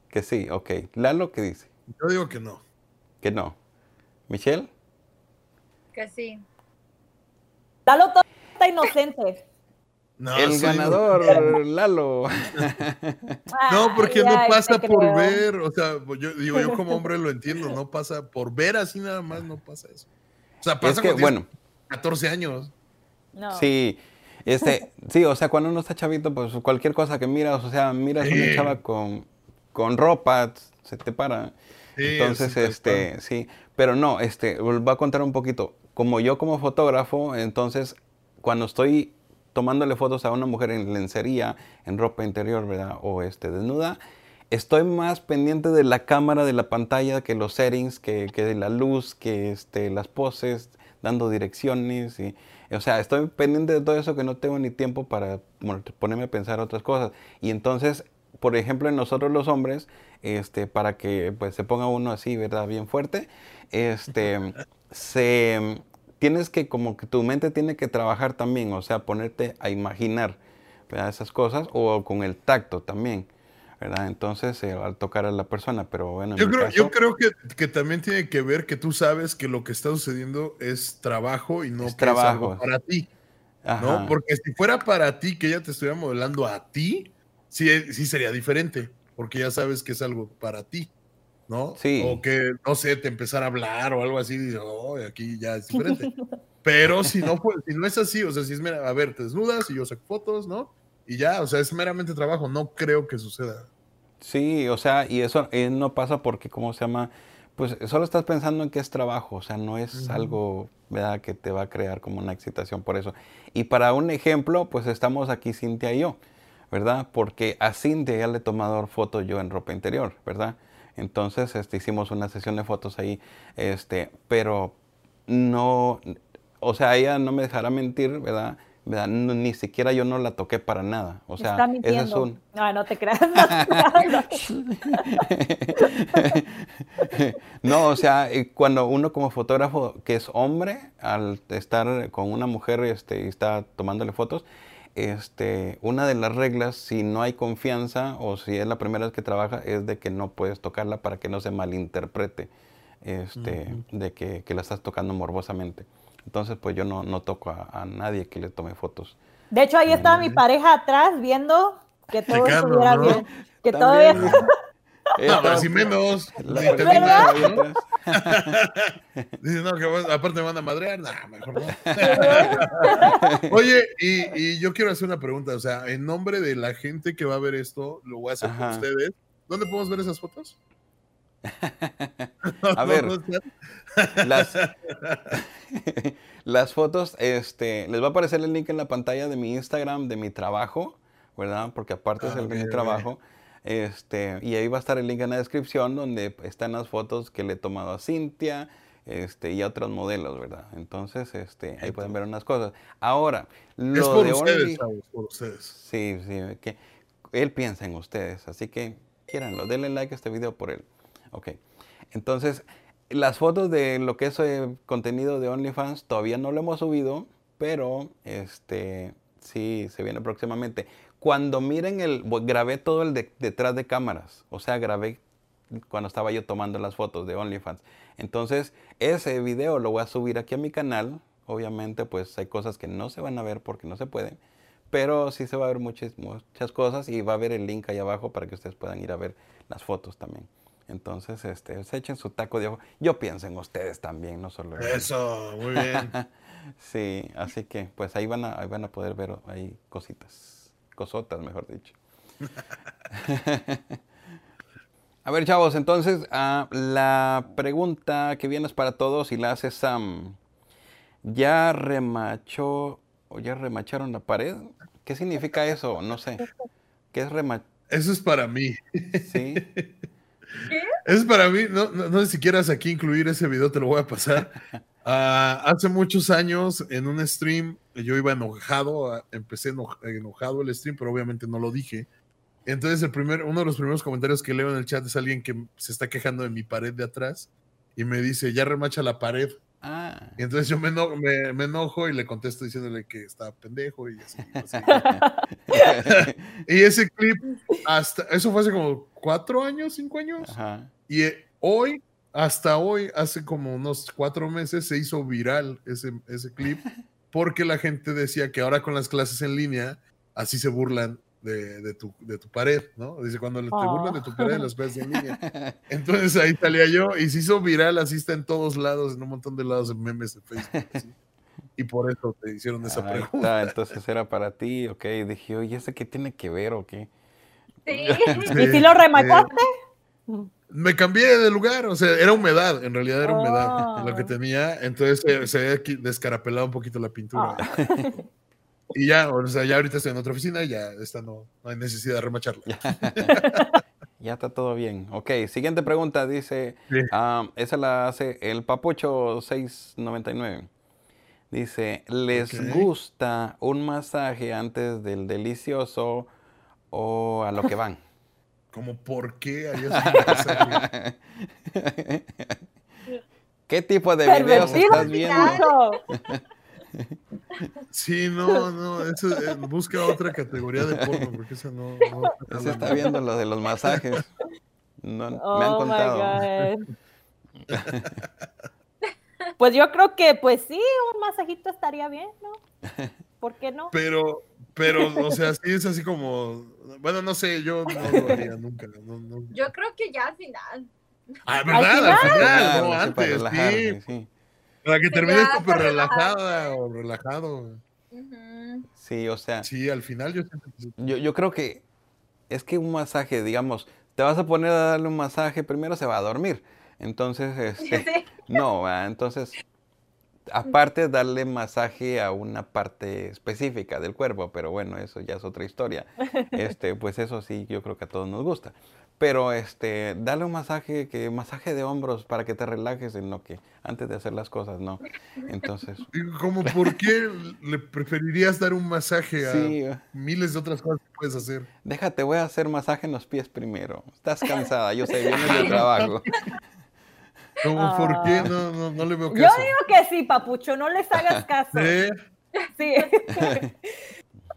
Que sí, ok. Lalo, ¿qué dice? yo digo que no. Que no. ¿Michelle? Que sí. Lalo todo está inocente. No, El ganador, Lalo. No, porque Ay, no pasa por creo. ver, o sea, pues yo digo, yo como hombre lo entiendo, no pasa por ver así nada más, no pasa eso. O sea, pasa es que, bueno, 14 años. No. sí, este, sí, o sea, cuando uno está chavito, pues cualquier cosa que miras, o sea, miras una Sí. chava con, con ropa, se te para. Sí, Entonces, este, sí, pero no, este, voy a contar un poquito. Como yo como fotógrafo, entonces, cuando estoy tomándole fotos a una mujer en lencería, en ropa interior, ¿verdad? O este, desnuda, estoy más pendiente de la cámara, de la pantalla, que los settings, que, que de la luz, que este, las poses, dando direcciones. Y, o sea, estoy pendiente de todo eso que no tengo ni tiempo para ponerme a pensar otras cosas. Y entonces, por ejemplo, en nosotros los hombres, este, para que pues, se ponga uno así, ¿verdad? Bien fuerte, este, se, tienes que, como que tu mente tiene que trabajar también, o sea, ponerte a imaginar ¿verdad? esas cosas o con el tacto también, ¿verdad? Entonces, eh, al tocar a la persona, pero bueno, en Yo creo, caso- yo creo que, que también tiene que ver que tú sabes que lo que está sucediendo es trabajo y no Es que es algo trabajo. para ti, Ajá. ¿no? Porque si fuera para ti, que ella te estuviera modelando a ti, sí, sí sería diferente, porque ya sabes que es algo para ti, ¿no? Sí. O que, no sé, te empezara a hablar o algo así, y oh, aquí ya es diferente. Pero si no, pues, si no es así, o sea, si es, mera- a ver, te desnudas y yo saco fotos, ¿no? Y ya, o sea, es meramente trabajo, no creo que suceda. Sí, o sea, y eso eh, no pasa porque, ¿cómo se llama? Pues solo estás pensando en que es trabajo, o sea, no es algo, ¿verdad?, que te va a crear como una excitación por eso. Y para un ejemplo, pues estamos aquí Cintia y yo, ¿verdad? Porque a Cintia ya le he tomado fotos yo en ropa interior, ¿verdad? Entonces, este, hicimos una sesión de fotos ahí, este, pero no, o sea, ella no me dejará mentir, ¿verdad? ¿verdad? No, ni siquiera yo no la toqué para nada, o sea, ese es un... No, no te creas. no te. No, o sea, cuando uno como fotógrafo que es hombre, al estar con una mujer este, y está tomándole fotos, este, una de las reglas, si no hay confianza o si es la primera vez que trabaja, es de que no puedes tocarla para que no se malinterprete este, de que, que la estás tocando morbosamente. Entonces, pues yo no, no toco a, a nadie que le tome fotos. De hecho, ahí estaba mi pareja atrás viendo que todo estuviera ¿no? bien. Que También, todavía. Ella No, pero si menos, la ahí ¿no? atrás. Dices, no, que vas- aparte me van a madrear, nah, mejor no. Oye, y, y yo quiero hacer una pregunta, o sea, en nombre de la gente que va a ver esto, lo voy a hacer con Ajá. ustedes. ¿Dónde podemos ver esas fotos? A ver. Las, las fotos, este, les va a aparecer el link en la pantalla de mi Instagram, de mi trabajo, ¿verdad? Porque aparte es Ah, el de mi trabajo. Este, y ahí va a estar el link en la descripción donde están las fotos que le he tomado a Cintia este, y a otros modelos, ¿verdad? Entonces, este, ahí pueden ver unas cosas. Ahora, lo Es por de ustedes, Only- chavos, por ustedes. Sí, sí, que él piensa en ustedes, así que quieranlo, denle like a este video por él. Ok, entonces las fotos de lo que es eh, contenido de OnlyFans todavía no lo hemos subido, pero este sí se viene próximamente. Cuando miren el, bu- grabé todo el de- detrás de cámaras, o sea, grabé cuando estaba yo tomando las fotos de OnlyFans. Entonces, ese video lo voy a subir aquí a mi canal. Obviamente, pues hay cosas que no se van a ver porque no se pueden. Pero sí se va a ver muchas, muchas cosas y va a haber el link ahí abajo para que ustedes puedan ir a ver las fotos también. Entonces, este, se echen su taco de ojo. Yo pienso en ustedes también, no solo en mí. Eso, muy bien. Sí, así que pues ahí van a, ahí van a poder ver ahí cositas, cosotas, mejor dicho. a ver, chavos, entonces ah, la pregunta que viene es para todos y la hace Sam. ¿Ya remachó o ya remacharon la pared? ¿Qué significa eso? No sé. ¿Qué es remachar? Eso es para mí. Sí. Es para mí, no, no, no sé si quieras aquí incluir ese video, te lo voy a pasar. Ah, hace muchos años en un stream yo iba enojado, ah, empecé eno- enojado el stream, pero obviamente no lo dije. Entonces el primer, uno de los primeros comentarios que leo en el chat es alguien que se está quejando de mi pared de atrás y me dice, ya remacha la pared. Ah. Y entonces yo me, eno- me- me enojo y le contesto diciéndole que está pendejo y así. así. y ese clip, hasta, eso fue hace como cuatro años, cinco años. Ajá. Y eh, hoy, hasta hoy, hace como unos cuatro meses, se hizo viral ese, ese clip porque la gente decía que ahora con las clases en línea, así se burlan de, de tu, de tu pared, ¿no? Dice, cuando te Oh. burlan de tu pared las clases en línea. Entonces ahí salía yo y se hizo viral, así está en todos lados, en un montón de lados, en memes de Facebook. así. Y por eso te hicieron esa pregunta. está, entonces era para ti, ok. Dije, oye, ¿ese qué tiene que ver o qué? Sí. ¿Y si lo remachaste? Me cambié de lugar, o sea, era humedad, en realidad era humedad Oh. lo que tenía, entonces se, se había descarapelado un poquito la pintura. Ah. Y ya, o sea, ya ahorita estoy en otra oficina y ya esta no, no hay necesidad de remacharla. Ya está todo bien. Ok, siguiente pregunta. Dice, Sí. ah, esa la hace el Papucho 699. Dice, ¿les gusta un masaje antes del delicioso o a lo que van? Como, ¿por qué harías un masaje? ¿Qué tipo de videos estás viendo? Sí, no, no, eso, eh, busca otra categoría de porno, porque esa no... no Se está viendo lo de los masajes. No, me han Oh my contado. God. Pues yo creo que, pues sí, un masajito estaría bien, ¿no? ¿Por qué no? Pero, pero, o sea, sí es así como... Bueno, no sé, yo no lo haría nunca. no- no. Yo creo que ya al final. Ah, ¿verdad? Al final, no para antes, relajarse, sí. sí. Para que termines ya, súper relajada o relajado. Sí, o sea, Sí, al final yo yo, yo creo que es que un masaje, digamos, te vas a poner a darle un masaje, primero se va a dormir. Entonces, este, Sí. no, ¿verdad? entonces, aparte darle masaje a una parte específica del cuerpo, pero bueno, eso ya es otra historia. Este, pues eso sí, yo creo que a todos nos gusta. Pero este, darle un masaje, que masaje de hombros para que te relajes en lo que antes de hacer las cosas, no. Entonces, Como, ¿por qué le preferirías dar un masaje a sí, miles de otras cosas que puedes hacer? déjate, voy a hacer masaje en los pies primero. Estás cansada, yo sé, vienes de trabajo. Como, ¿por qué? Ah. No, no, no le veo Yo caso. digo que sí, papucho, no les hagas caso. ¿Eh? Sí.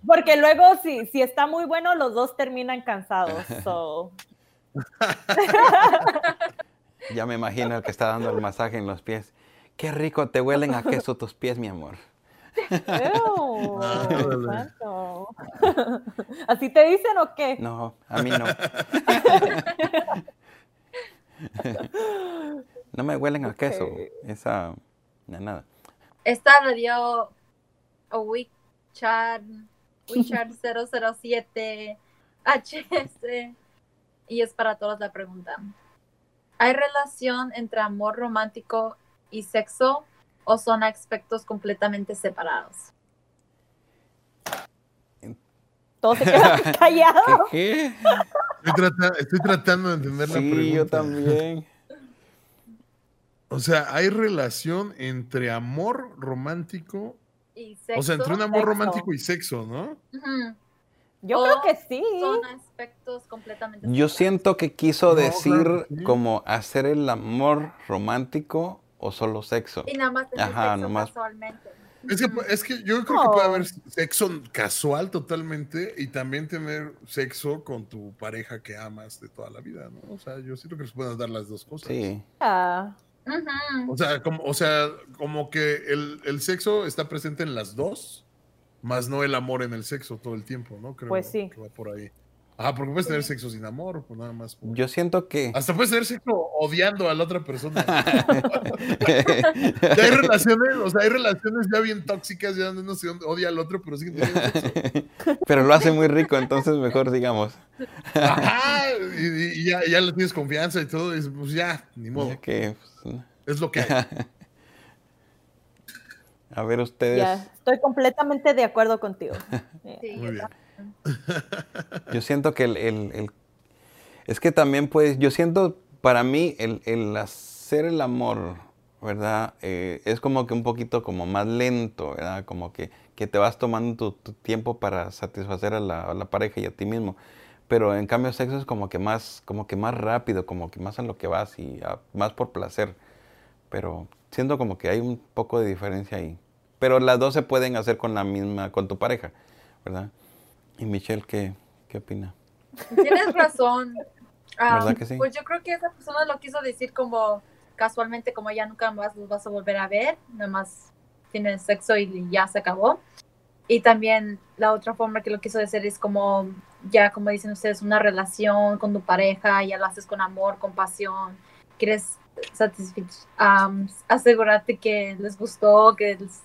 Porque luego, si, si está muy bueno, los dos terminan cansados. So. Ya me imagino el que está dando el masaje en los pies. Qué rico te huelen a queso tus pies, mi amor. Santo. ¿Así te dicen o qué? No, a mí no. No me huelen a queso. Esa, na- nada. Esta la dio Wichat, Wichat 007 HS y es para todos la pregunta. ¿Hay relación entre amor romántico y sexo o son aspectos completamente separados? Todos se quedan callados. ¿Qué? Estoy, trata- estoy tratando de entender la pregunta. Sí, yo también. O sea, ¿hay relación entre amor romántico? ¿Y sexo? O sea, entre un amor Sexo. romántico y sexo, ¿no? Yo O creo que sí. Son aspectos completamente Yo siento que quiso No, decir claro que sí. como hacer el amor romántico o solo sexo. Y nada más tener Ajá, sexo nomás- casualmente. Es que, es que yo creo que puede haber sexo casual totalmente y también tener sexo con tu pareja que amas de toda la vida, ¿no? O sea, yo siento que se pueden dar las dos cosas. Sí. Ah, O sea, como, o sea, como que el, el sexo está presente en las dos, más no el amor en el sexo todo el tiempo, ¿no? Creo Pues sí. que va por ahí. Ah, porque puedes tener sexo sin amor, pues nada más. por- Yo siento que... Hasta puedes tener sexo odiando a la otra persona. Ya hay relaciones, o sea, hay relaciones ya bien tóxicas, ya no se odia al otro, pero siguen teniendo sexo. Pero lo hace muy rico, entonces mejor digamos. Ajá, y, ya, ya le tienes confianza y todo, y dices, pues ya, ni modo, Ya que, pues, es lo que hay. a ver ustedes, ya, estoy completamente de acuerdo contigo. Sí, Muy bien. Yo siento que el, el- Es que también pues, yo siento para mí el, el hacer el amor, ¿verdad? Eh, es como que un poquito como más lento, ¿verdad? Como que, que te vas tomando tu, tiempo para satisfacer a la, pareja y a ti mismo. Pero en cambio sexo es como que más, como que más rápido, como que más a lo que vas y más por placer. Pero siento como que hay un poco de diferencia ahí. Pero las dos se pueden hacer con la misma, con tu pareja, ¿verdad? Y Michelle, ¿qué, qué opina? Tienes razón. ¿Verdad que sí? Pues yo creo que esa persona lo quiso decir como casualmente, como ya nunca más los vas a volver a ver, nada más tienes sexo y ya se acabó. Y también la otra forma que lo quiso decir es como, ya como dicen ustedes, una relación con tu pareja, ya lo haces con amor, con pasión, quieres am, asegurarte que les gustó, que les-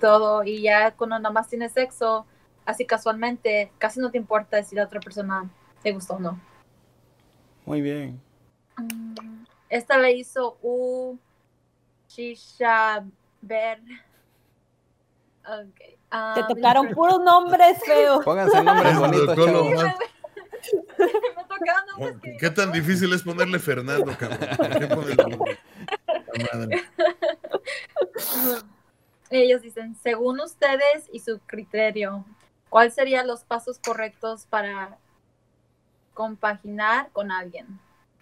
todo, y ya cuando nada más tienes sexo, así casualmente, casi no te importa si la otra persona te gustó o no. Muy bien. Mm, Esta la hizo U Shisha Ver. Okay. Te um, tocaron puros nombres feos. Pónganse nombres bonitos. Me tocaron nombres que- ¿Qué tan difícil es ponerle Fernando, cabrón? ¿Por qué ponerle- madre. Ellos dicen, según ustedes y su criterio, ¿cuáles serían los pasos correctos para compaginar con alguien?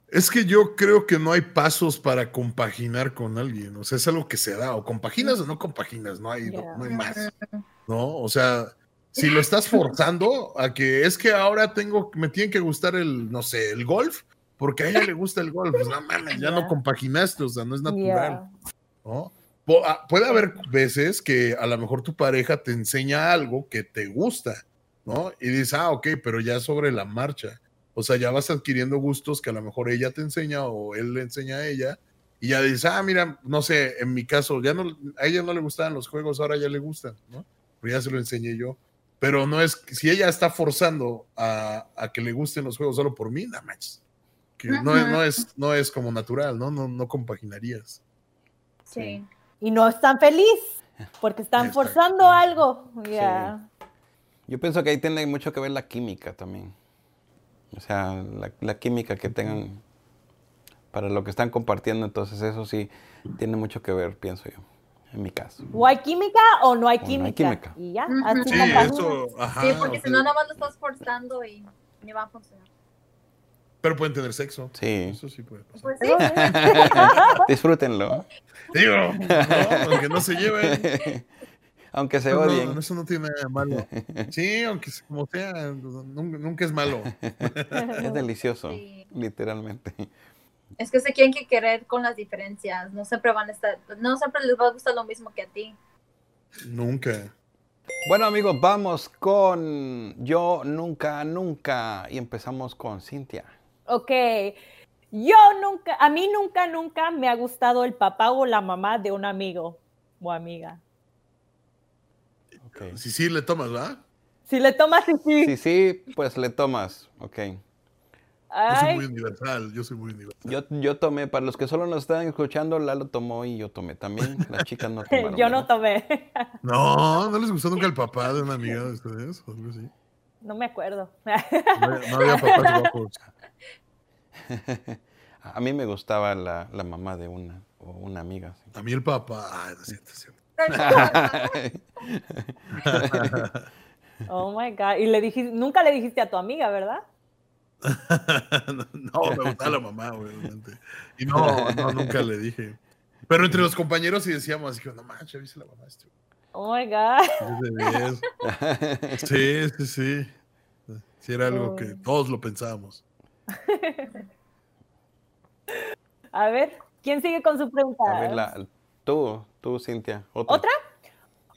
Es que yo creo que no hay pasos para compaginar con alguien. O sea, es algo que se da. O compaginas o no compaginas. No hay, no- no hay más. ¿No? O sea, si lo estás forzando a que es que ahora tengo, me tiene que gustar el, no sé, el golf, porque a ella le gusta el golf. Pues no mames, ya no Ya. compaginaste, o sea, no es natural. ¿no? Ah, Puede haber veces que a lo mejor tu pareja te enseña algo que te gusta, ¿no? Y dices, ah, ok, pero ya sobre la marcha. O sea, ya vas adquiriendo gustos que a lo mejor ella te enseña o él le enseña a ella. Y ya dices, ah, mira, no sé, en mi caso, ya no, a ella no le gustaban los juegos, ahora ya le gustan, ¿no? Pero ya se lo enseñé yo. Pero no es, si ella está forzando a, a que le gusten los juegos solo por mí, nada más. Que no, es, no, es, no es como natural, ¿no? No, no compaginarías. Sí. Y no están feliz porque están Exacto. forzando algo. Ya. Yo pienso que ahí tiene mucho que ver la química también. O sea, la, la química que tengan para lo que están compartiendo, entonces eso sí tiene mucho que ver, pienso yo, en mi caso. O hay química o no hay O no hay química. química. Y ya, así Sí, eso, ajá. Sí, porque si no, nada más lo estás forzando y ni va a funcionar. Pero pueden tener sexo. Sí. Eso sí puede pasar. Pues sí. Disfrútenlo. Digo, no, aunque no se lleven. Aunque se No, odien. no, eso no tiene nada de malo. Sí, aunque como sea, nunca, nunca es malo. Es delicioso, Sí. literalmente. Es que se quieren que querer con las diferencias. No siempre van a estar, no siempre les va a gustar lo mismo que a ti. Nunca. Bueno amigos, vamos con Yo Nunca Nunca y empezamos con Cintia. Ok. Yo nunca, a mí nunca, nunca me ha gustado el papá o la mamá de un amigo o amiga. Ok. Si sí le tomas, ¿va? Si le tomas y sí. Si sí, pues le tomas. Ok. Yo soy muy universal, yo soy muy universal. Yo, yo tomé, para los que solo nos están escuchando, Lalo tomó y yo tomé también. Las chicas no tomaron. yo no ¿verdad? tomé. No, ¿no les gustó nunca el papá de una amiga de ustedes? o algo así? No me acuerdo. No, había- no había papás guapos. A mí me gustaba la, la mamá de una o una amiga. sí. A mí el papá. Ay, no siento, siento. Oh my God. Y le dijiste, nunca le dijiste a tu amiga, ¿verdad? no, me gustaba la mamá, obviamente. Y no, no, nunca le dije. Pero entre los compañeros sí decíamos, así que no manches, ¿viste la mamá? Este Oh my God. güey? Es de 10. Sí, sí, sí. Sí, era algo que todos lo pensábamos. A ver, ¿quién sigue con su pregunta? A ver, la- tú, tú, Cintia. Otra. ¿Otra?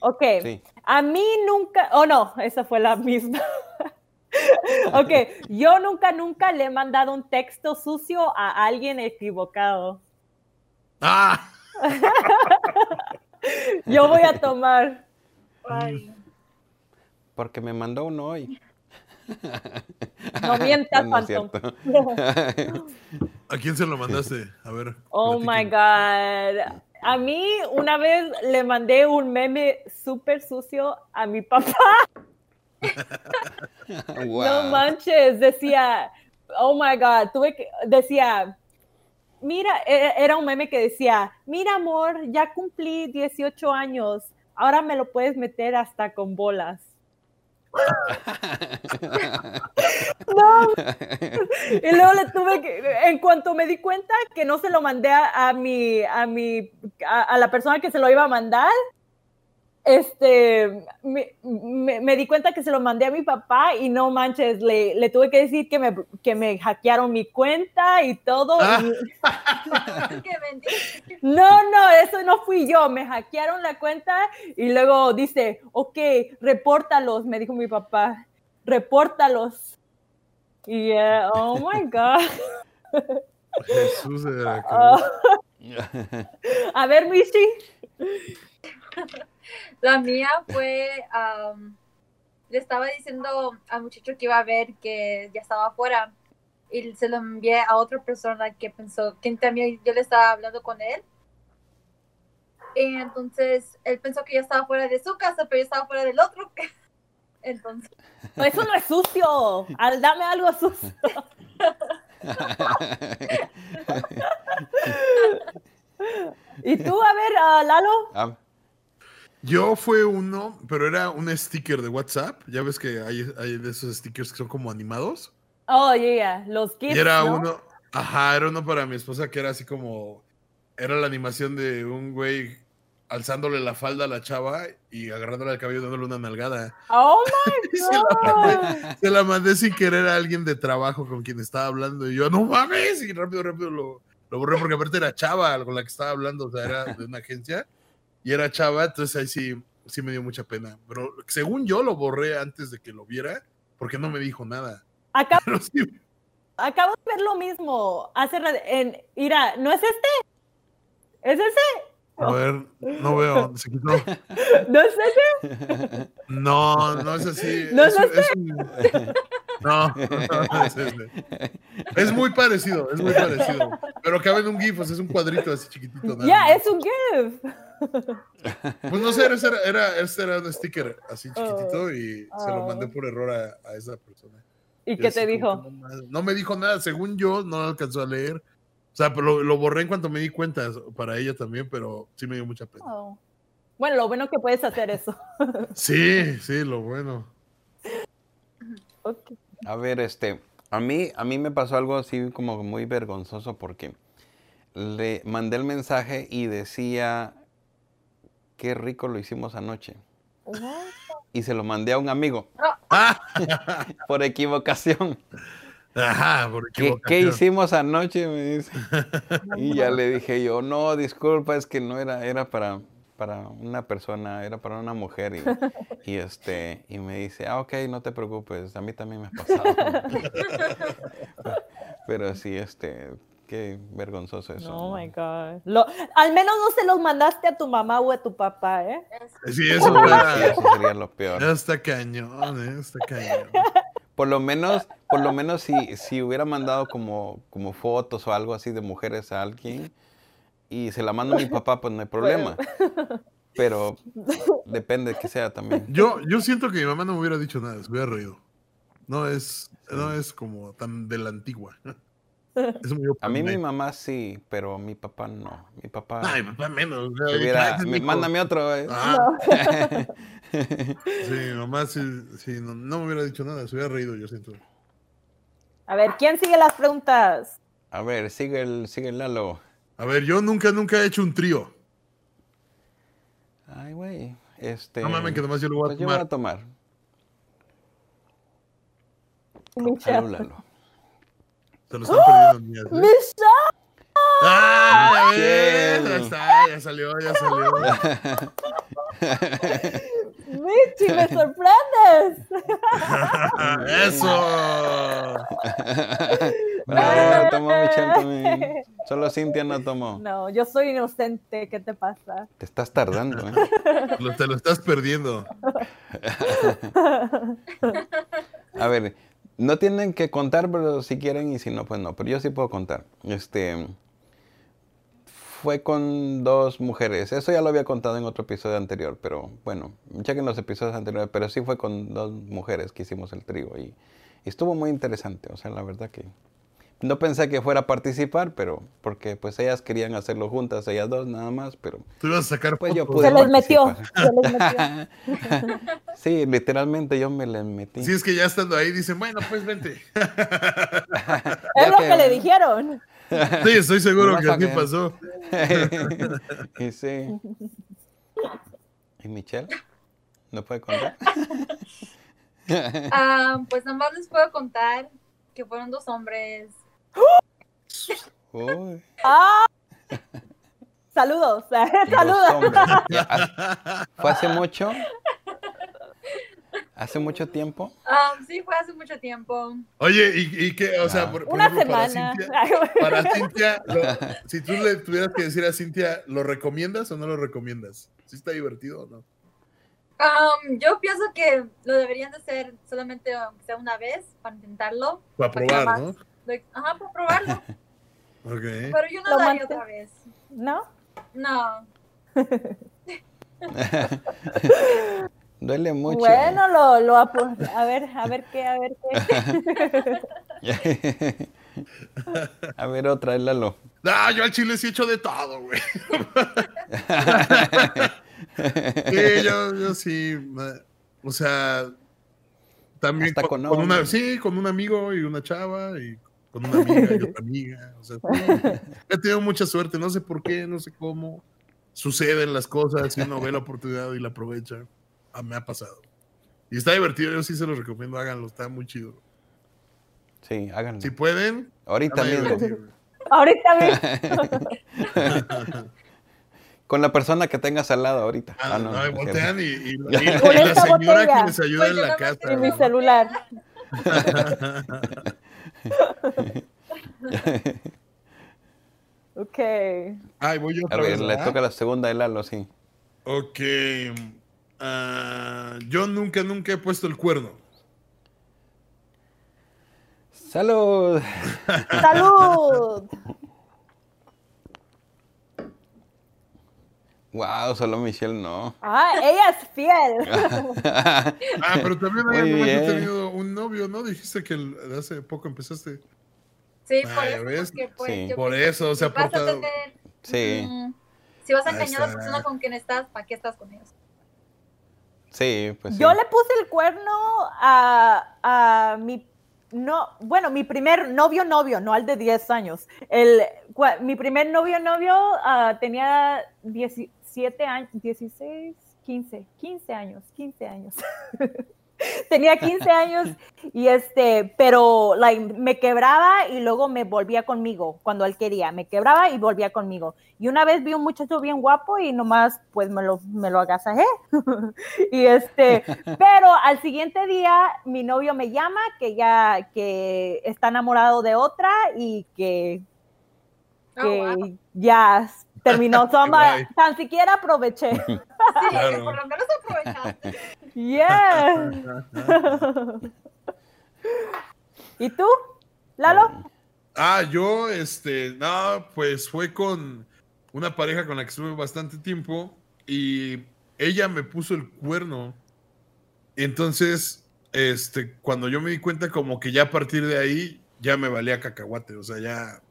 Ok. Sí. A mí nunca, oh no, esa fue la misma. ok, yo nunca, nunca le he mandado un texto sucio a alguien equivocado. ¡Ah! Yo voy a tomar. Ay, Porque me mandó uno hoy. No mientas, No, Phantom. ¿A quién se lo mandaste? A ver. Oh my. God. A mí una vez le mandé un meme súper sucio a mi papá. No manches, decía, oh my God, tuve que, decía, mira, e- era un meme que decía, mira amor, ya cumplí 18 años, ahora me lo puedes meter hasta con bolas. No, y luego le tuve que, en cuanto me di cuenta que no se lo mandé a, mi, a mi, a la persona que se lo iba a mandar, este, me, me- me di cuenta que se lo mandé a mi papá y no manches, le, le tuve que decir que me, que me hackearon mi cuenta y todo. Ah. y- no, no, eso no fui yo, me hackearon la cuenta y luego dice, ok, repórtalos, me dijo mi papá, repórtalos. Y, eh, oh my God. Jesús de la Ah, a ver, Michi. La mía fue, am, le estaba diciendo al muchacho que iba a ver que ya estaba afuera y se lo envié a otra persona que pensó que también yo le estaba hablando con él. Y entonces él pensó que yo estaba fuera de su casa, pero yo estaba fuera del otro. Entonces, Eso no es sucio. Al dame algo sucio. ¿Y tú, a ver, ah, Lalo? Ah, Yo fue uno, pero era un sticker de WhatsApp. Ya ves que hay, hay de esos stickers que son como animados. Oh, yeah, los gifs, Y era ¿no? uno, ajá, era uno para mi esposa que era así como, era la animación de un güey alzándole la falda a la chava y agarrándole el cabello dándole una nalgada. Oh, my Se la, mandé, God. se la mandé sin querer a alguien de trabajo con quien estaba hablando y yo, no mames, y rápido, rápido lo, lo borré porque aparte era chava con la que estaba hablando, o sea, era de una agencia y era chava, entonces ahí sí, sí me dio mucha pena. Pero según yo lo borré antes de que lo viera porque no me dijo nada. Pero sí, acabo de ver lo mismo. Hace en, mira, ¿no es este? ¿Es ese? A ver, no veo, se quitó. ¿No es ese? No, no es así. ¿No es, es un- es un- No, no es ese. Es muy parecido, es muy parecido. Pero cabe en un GIF, o sea, es un cuadrito así chiquitito. Ya, es un GIF. Pues no sé, ese era, era, ese era un sticker así chiquitito Oh. y se lo mandé Oh. por error a, a esa persona. ¿Y Y qué así te dijo? No, me dijo nada, según yo, no lo alcanzó a leer. O sea, pero lo, lo borré en cuanto me di cuenta para ella también, pero sí me dio mucha pena. Oh. Bueno, lo bueno que puedes hacer eso. Sí, sí, lo bueno. A ver, este, a mí, a mí me pasó algo así como muy vergonzoso porque le mandé el mensaje y decía, qué rico lo hicimos anoche. Y se lo mandé a un amigo Ah, por equivocación. ajá, por ¿Qué, qué equivocación. hicimos anoche? Me dice. Y ya le dije yo, no, disculpa, es que no era, era para, para una persona, era para una mujer. Y, y, este, y me dice, ah, ok, no te preocupes, a mí también me ha pasado. Pero sí, este, qué vergonzoso eso. Oh my God. Lo- al menos no se los mandaste a tu mamá o a tu papá, ¿eh? Sí, eso Sí, eso sería lo peor. está cañón, eh, está cañón. Por lo menos, por lo menos si, si hubiera mandado como, como fotos o algo así de mujeres a alguien y se la mando a mi papá, pues no hay problema. Pero depende de que sea también. Yo, yo siento que mi mamá no me hubiera dicho nada, se hubiera reído. No es, no es como tan de la antigua. Es muy A mí mi mamá sí, pero mi papá no. Mi papá Ay, papá menos. o sea, se hubiera- gracias, me- mijo. mándame otro. eh. Ah, sí, mi mamá sí, sí, no, no me hubiera dicho nada, se hubiera reído, yo siento. A ver, ¿quién sigue las preguntas? A ver, sigue el, sigue el Lalo. A ver, yo nunca, nunca he hecho un trío. Ay, güey. Este, No mames, que nomás yo lo voy a pues yo voy a tomar. tomar. Salud, Lalo. Se lo están perdiendo mías. ¿eh? Michelle. ¡Ah! ya. Ya está, ya salió, ya salió. Michi, me sorprendes. ¡Eso! Bravo, tomó Michelle también. Solo Cintia no tomó. No, yo soy inocente, ¿qué te pasa? Te estás tardando, ¿eh? Lo- te lo estás perdiendo. A ver, no tienen que contar, pero si quieren y si no, pues no. Pero yo sí puedo contar. Este fue con dos mujeres. Eso ya lo había contado en otro episodio anterior, pero bueno, chequen los episodios anteriores. Pero sí fue con dos mujeres que hicimos el trigo y, y estuvo muy interesante. O sea, la verdad que no pensé que fuera a participar, pero porque pues ellas querían hacerlo juntas, ellas dos nada más, pero Tú ibas a sacar pues yo pude Se les metió. Se les metió. sí, literalmente yo me les metí. Si es que ya estando ahí dicen, bueno, pues vente. Es lo que- que le dijeron. Sí, estoy seguro que así pasó. y sí. ¿Y Michelle? ¿No puede contar? Ah, pues nada más les puedo contar que fueron dos hombres. Uy, ¡Ah! Saludos. dos Saludos. ¿hace- ¿Fue hace mucho? ¿Hace mucho tiempo? Ah, sí, fue hace mucho tiempo. Oye, ¿y, y qué? O sea, Ah. por, por Una ejemplo, para semana. Cintia, para Cintia, lo- si tú le tuvieras que decir a Cintia, ¿lo recomiendas o no lo recomiendas? ¿Sí está divertido o no? Um, yo pienso que lo deberían de hacer solamente aunque sea una vez para intentarlo. Para Para probar, más. ¿no? Like, Ajá, para probarlo. Ok. Pero yo no Lo mante- otra vez. ¿No? No. Duele mucho. Bueno, lo, lo a ver, a ver qué, a ver qué. A ver, otra, Lalo. Ah, yo al chile sí he hecho de todo, güey. Sí, yo, yo sí. O sea, también Hasta con, con una, sí, con un amigo y una chava y con una amiga y otra amiga. O sea, he tenido mucha suerte, no sé por qué, no sé cómo. Suceden las cosas y uno ve la oportunidad y la aprovecha. Ah, me ha pasado. Y está divertido, yo sí se los recomiendo, háganlo, está muy chido. Sí, háganlo. Si pueden, Ahorita mismo. Ahorita mismo. Con la persona que tengas al lado ahorita. Ah, Ah, no, no, voltean y, y- y- la señora botella. que les ayuda en la casa. Y mi celular. Ok. Ay, voy yo A otra vez, le toca la segunda de Lalo, sí. Ok. ah, yo nunca, nunca he puesto el cuerno. ¡Salud! ¡Salud! Wow, solo Michelle no. Ah, ella es fiel. Ah, pero también hay tenido un novio, ¿no? Dijiste que hace poco empezaste. Sí, Ah, por eso, pues, Sí. Por eso que se ha si vas a portado. tener- Sí. Si vas a Ahí engañar a la persona con quien estás, ¿para qué estás con ellos? sí, pues sí. Yo le puse el cuerno a, a mi no, bueno, mi primer novio novio, no al de 10 años. El, cua- mi primer novio novio ah, tenía 17 años, 16, 15, 15 años, 15 años. tenía 15 años y este, pero like, me quebraba y luego me volvía conmigo cuando él quería. Me quebraba y volvía conmigo. Y una vez vi un muchacho bien guapo y nomás pues me lo, me lo agasajé. y este, pero al siguiente día mi novio me llama que ya que está enamorado de otra y que, Oh, que wow. ya terminó. Guay. tan siquiera aproveché. Sí, Claro. por lo menos aprovechaste. Yeah. ¿Y tú, Lalo? Ah, yo, este, no, pues fue con una pareja con la que estuve bastante tiempo y ella me puso el cuerno. Entonces, este, cuando yo me di cuenta como que ya a partir de ahí ya me valía cacahuate, o sea, ya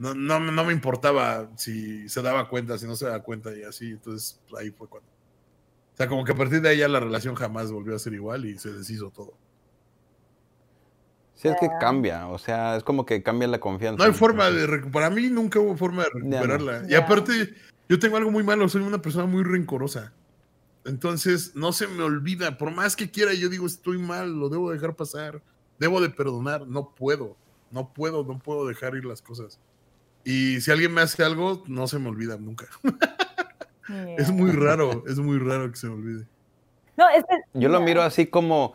no, no, no me importaba si se daba cuenta, si no se daba cuenta y así, entonces ahí fue cuando. O sea, como que a partir de ahí ya la relación jamás volvió a ser igual y se deshizo todo. Sí, es que Ah. cambia, o sea, es como que cambia la confianza. No hay forma de recuperar. Para mí nunca hubo forma de no. recuperarla. Y aparte, yo tengo algo muy malo, soy una persona muy rencorosa. Entonces, no se me olvida. Por más que quiera, yo digo, estoy mal, lo debo dejar pasar. Debo de perdonar. No puedo. No puedo, no puedo dejar ir las cosas. Y si alguien me hace algo, no se me olvida nunca. Es muy raro, es muy raro que se me olvide. No, es Yo lo miro así como,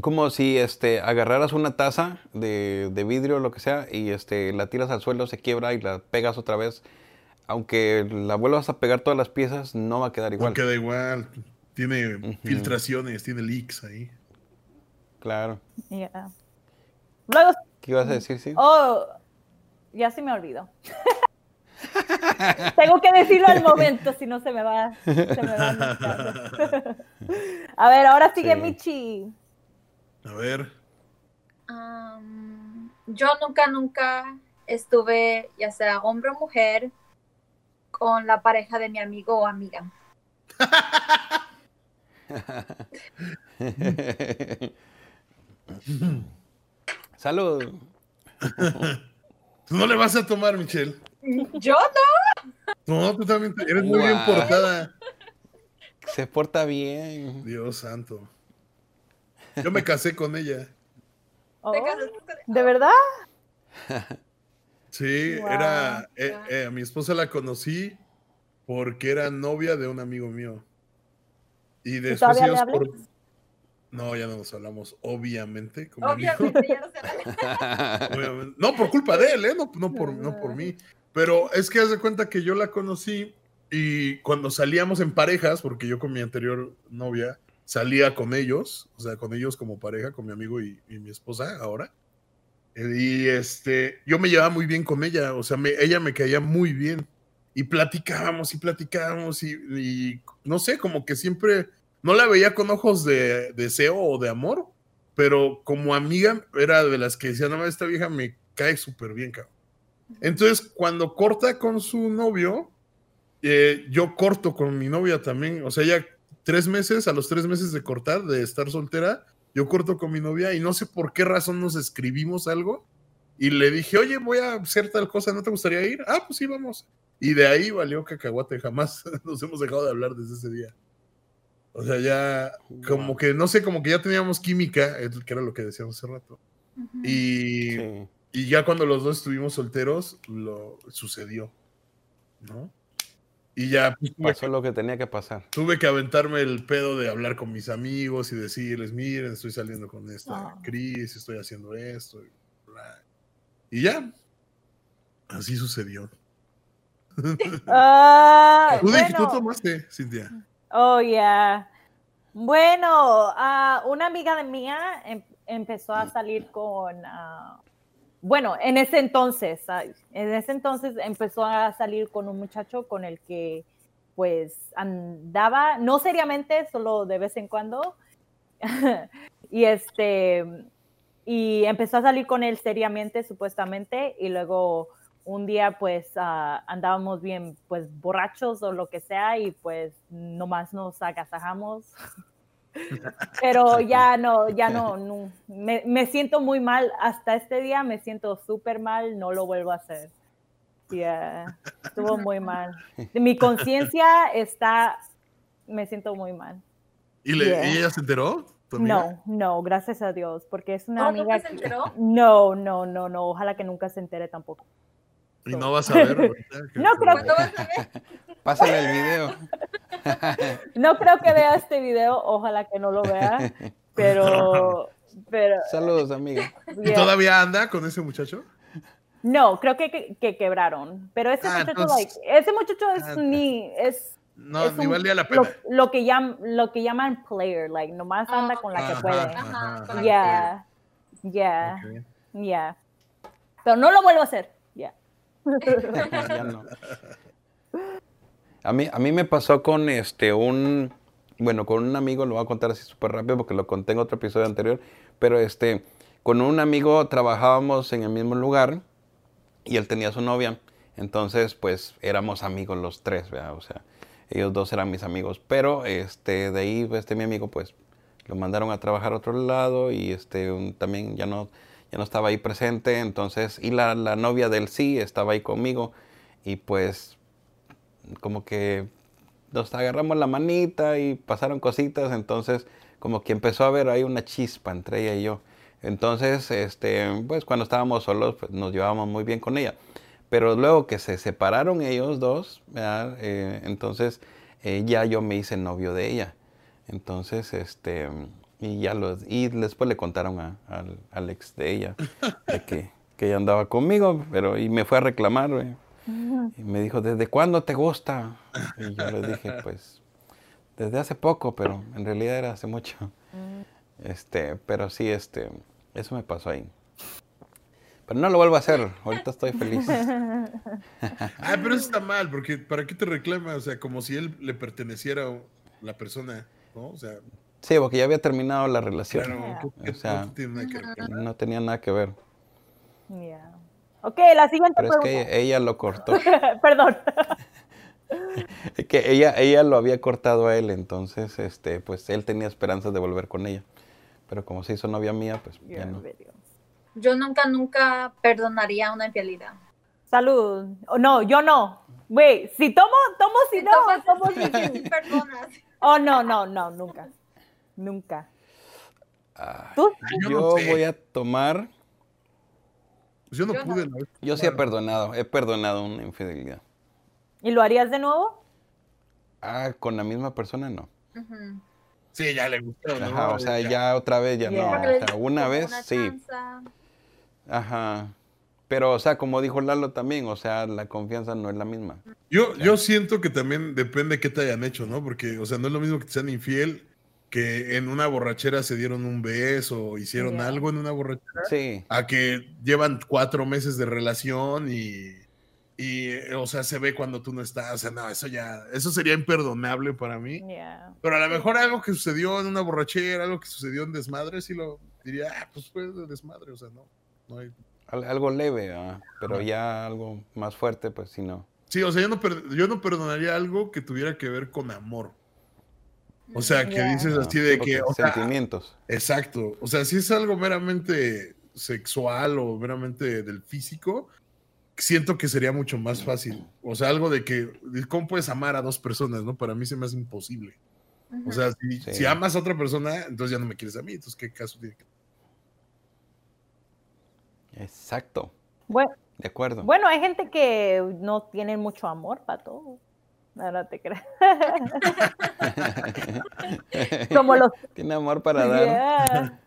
como si este, agarraras una taza de, de vidrio o lo que sea y este, la tiras al suelo, se quiebra y la pegas otra vez. Aunque la vuelvas a pegar todas las piezas, no va a quedar igual. No queda igual. Tiene filtraciones, tiene leaks ahí. Claro. Luego, ¿Qué ibas a decir, sí? oh, ya se me olvidó. Tengo que decirlo al momento, si no se me va, se me va a ver, ahora sigue Sí. Michi. A ver. Yo nunca, nunca estuve, ya sea hombre o mujer, con la pareja de mi amigo o amiga. Salud. Tú no le vas a tomar, Michelle. Yo no. No, tú también te- eres muy bien portada. Se porta bien. Dios santo. Yo me casé con ella. Oh, Te casaste con- ¿De verdad? Sí, era. eh, eh, a mi esposa la conocí porque era novia de un amigo mío. Y después ellos por- No, ya no nos hablamos, obviamente. como. Obviamente, ya no. Obviamente. No, por culpa de él, ¿eh? No, no por, no por mí. Pero es que haz de cuenta que yo la conocí y cuando salíamos en parejas, porque yo con mi anterior novia salía con ellos, o sea, con ellos como pareja, con mi amigo y, y mi esposa ahora. Eh, Y este, yo me llevaba muy bien con ella, o sea, me- ella me caía muy bien. Y platicábamos y platicábamos y, y no sé, como que siempre no la veía con ojos de deseo o de amor, pero como amiga era de las que decía, no, esta vieja me cae súper bien, cabrón. Entonces, cuando corta con su novio, eh, yo corto con mi novia también. O sea, ya tres meses, a los tres meses de cortar, de estar soltera, yo corto con mi novia y no sé por qué razón nos escribimos algo. Y le dije, oye, voy a hacer tal cosa, ¿no te gustaría ir? Ah, pues sí, vamos. Y de ahí valió cacahuate, jamás nos hemos dejado de hablar desde ese día. O sea, ya, como que, no sé, como que ya teníamos química, que era lo que decíamos hace rato. Y, Sí. y ya cuando los dos estuvimos solteros, lo sucedió, ¿no? Y ya pues, Pasó lo que tenía que pasar. tuve que aventarme el pedo de hablar con mis amigos y decirles, miren, estoy saliendo con esta Ah. Cris, estoy haciendo esto. y bla. Y ya. Así sucedió. Ah, Tú, tú tomaste, Cintia. Oh, yeah. Bueno, ah, una amiga de mía em- empezó a salir con, ah, bueno, en ese entonces, ah, en ese entonces empezó a salir con un muchacho con el que pues andaba, no seriamente, solo de vez en cuando. y este, y empezó a salir con él seriamente, supuestamente, y luego un día pues ah, andábamos bien pues borrachos o lo que sea y pues nomás nos agasajamos. Pero ya no, ya no, no. Me, me siento muy mal, hasta este día me siento súper mal, no lo vuelvo a hacer. Yeah, estuvo muy mal. Mi conciencia está, me siento muy mal. ¿Y, le- Yeah. y ella se enteró? No, no, gracias a Dios, porque es una ¿Oh, amiga. nunca se que- enteró? No, no, no, no, ojalá que nunca se entere tampoco. Y no vas a ver ahorita. que- No creo ¿Cuándo vas a ver? Pásale el video. No creo que vea este video, ojalá que no lo vea, pero, pero, Saludos, amiga. ¿Y todavía anda con ese muchacho? no, creo que, que, que quebraron, pero ese Ah, muchacho, entonces- like, ese muchacho es Ah, ni, es, No, es ni un- valía la lo, pena. lo que llaman, lo que llaman player, like, nomás anda con la que puede. ajá, que Yeah, yeah, yeah. Pero no lo vuelvo a hacer. A mí, a mí me pasó con este un, bueno, con un amigo, lo voy a contar así súper rápido porque lo conté en otro episodio anterior, pero este, con un amigo trabajábamos en el mismo lugar y él tenía su novia, entonces pues éramos amigos los tres. O sea, ellos dos eran mis amigos, pero este, de ahí este mi amigo pues lo mandaron a trabajar a otro lado y este también ya no, ya no estaba ahí presente, entonces, y la, la novia del sí estaba ahí conmigo y pues como que nos agarramos la manita y pasaron cositas, entonces como que empezó a haber ahí una chispa entre ella y yo. Entonces, este, pues cuando estábamos solos, pues, nos llevábamos muy bien con ella. Pero luego que se separaron ellos dos. Eh, entonces eh, ya yo me hice novio de ella. Entonces, este, y ya los, y después le contaron a- al, al ex de ella de que, que ella andaba conmigo, pero y me fue a reclamar, güey. Y me dijo, ¿desde cuándo te gusta? Y yo le dije, pues, desde hace poco, pero en realidad era hace mucho. Este, pero sí, este, eso me pasó ahí. Pero no lo vuelvo a hacer, ahorita estoy feliz. Ah, pero eso está mal, porque ¿para qué te reclama? O sea, como si él le perteneciera a la persona, ¿no? O sea, Sí, porque ya había terminado la relación. claro, ¿qué- O sea, no tiene nada que reclamar. No tenía nada que ver. Yeah. Ok, la siguiente Pero es que pregunta. ella, lo cortó. Perdón. Es que ella, ella lo había cortado a él, entonces, este, pues él tenía esperanzas de volver con ella. Pero como se hizo novia mía, pues ya no. Yo nunca, nunca perdonaría una infidelidad. Salud. Oh, no, yo no. Wait, si tomo, tomo, si no, tomas, tomo, si sí, perdonas. Oh, no, no, no, nunca. Nunca. Ay, ¿Tú? Yo yo no sé. voy a tomar. Pues yo no Yo no. pude. la vez Yo sí he perdonado, he perdonado una infidelidad. ¿Y lo harías de nuevo? Ah, con la misma persona no. Sí, ya le gustó, ¿no? Ajá, o sea, ya otra vez ya Yeah. no. O sea, una vez una sí. Ajá. Pero, o sea, como dijo Lalo también, o sea, la confianza no es la misma. Yo, yo siento que también depende qué te hayan hecho, ¿no? Porque, o sea, no es lo mismo que te sean infiel que en una borrachera se dieron un beso o hicieron Yeah. algo en una borrachera, Sí. a que llevan cuatro meses de relación y, y, eh, o sea, se ve cuando tú no estás. O sea, no, eso ya, eso sería imperdonable para mí. Yeah. Pero a lo mejor algo que sucedió en una borrachera, algo que sucedió en desmadre, sí lo diría, ah, pues fue de desmadre, o sea, no. no hay- Al- algo leve, ah, pero ya algo más fuerte, pues sí, no. Sí, o sea, yo no, yo no perdonaría algo que tuviera que ver con amor. O sea, que Yeah. dices así sí, de que, o sea, sentimientos. exacto. O sea, si es algo meramente sexual o meramente del físico, siento que sería mucho más fácil. O sea, algo de que, ¿cómo puedes amar a dos personas, no? Para mí se me hace imposible. O sea, si, Sí. si amas a otra persona, entonces ya no me quieres a mí. Entonces, ¿qué caso tiene? Exacto. Bueno, De acuerdo. bueno, hay gente que no tiene mucho amor para todo. No, no te creas. Como los... Tiene amor para dar.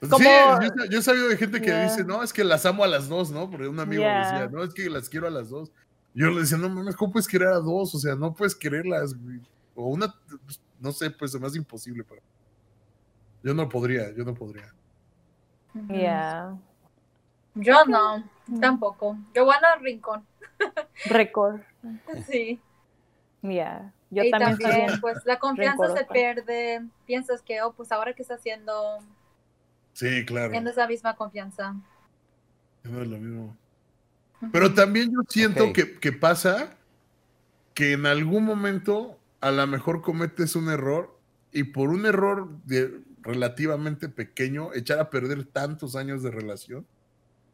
Como- Sí, yo, yo he sabido de gente que Yeah. dice, no, es que las amo a las dos, ¿no? Porque un amigo Yeah. me decía, no, es que las quiero a las dos. Yo le decía, no mames, ¿cómo puedes querer a dos? O sea, no puedes quererlas, güey. O una, pues, no sé, pues se me hace imposible para Yo no podría, yo no podría. Ujú. Yeah. Yo no, tampoco. Yo voy al rincón. Récord. Sí. Yeah. Yo y también. también, pues, la confianza se pierde. Piensas que, oh, pues ahora que está haciendo, Sí, claro. en esa misma confianza. No es lo mismo. Pero también yo siento que, que pasa que en algún momento a lo mejor cometes un error y por un error de relativamente pequeño, echar a perder tantos años de relación,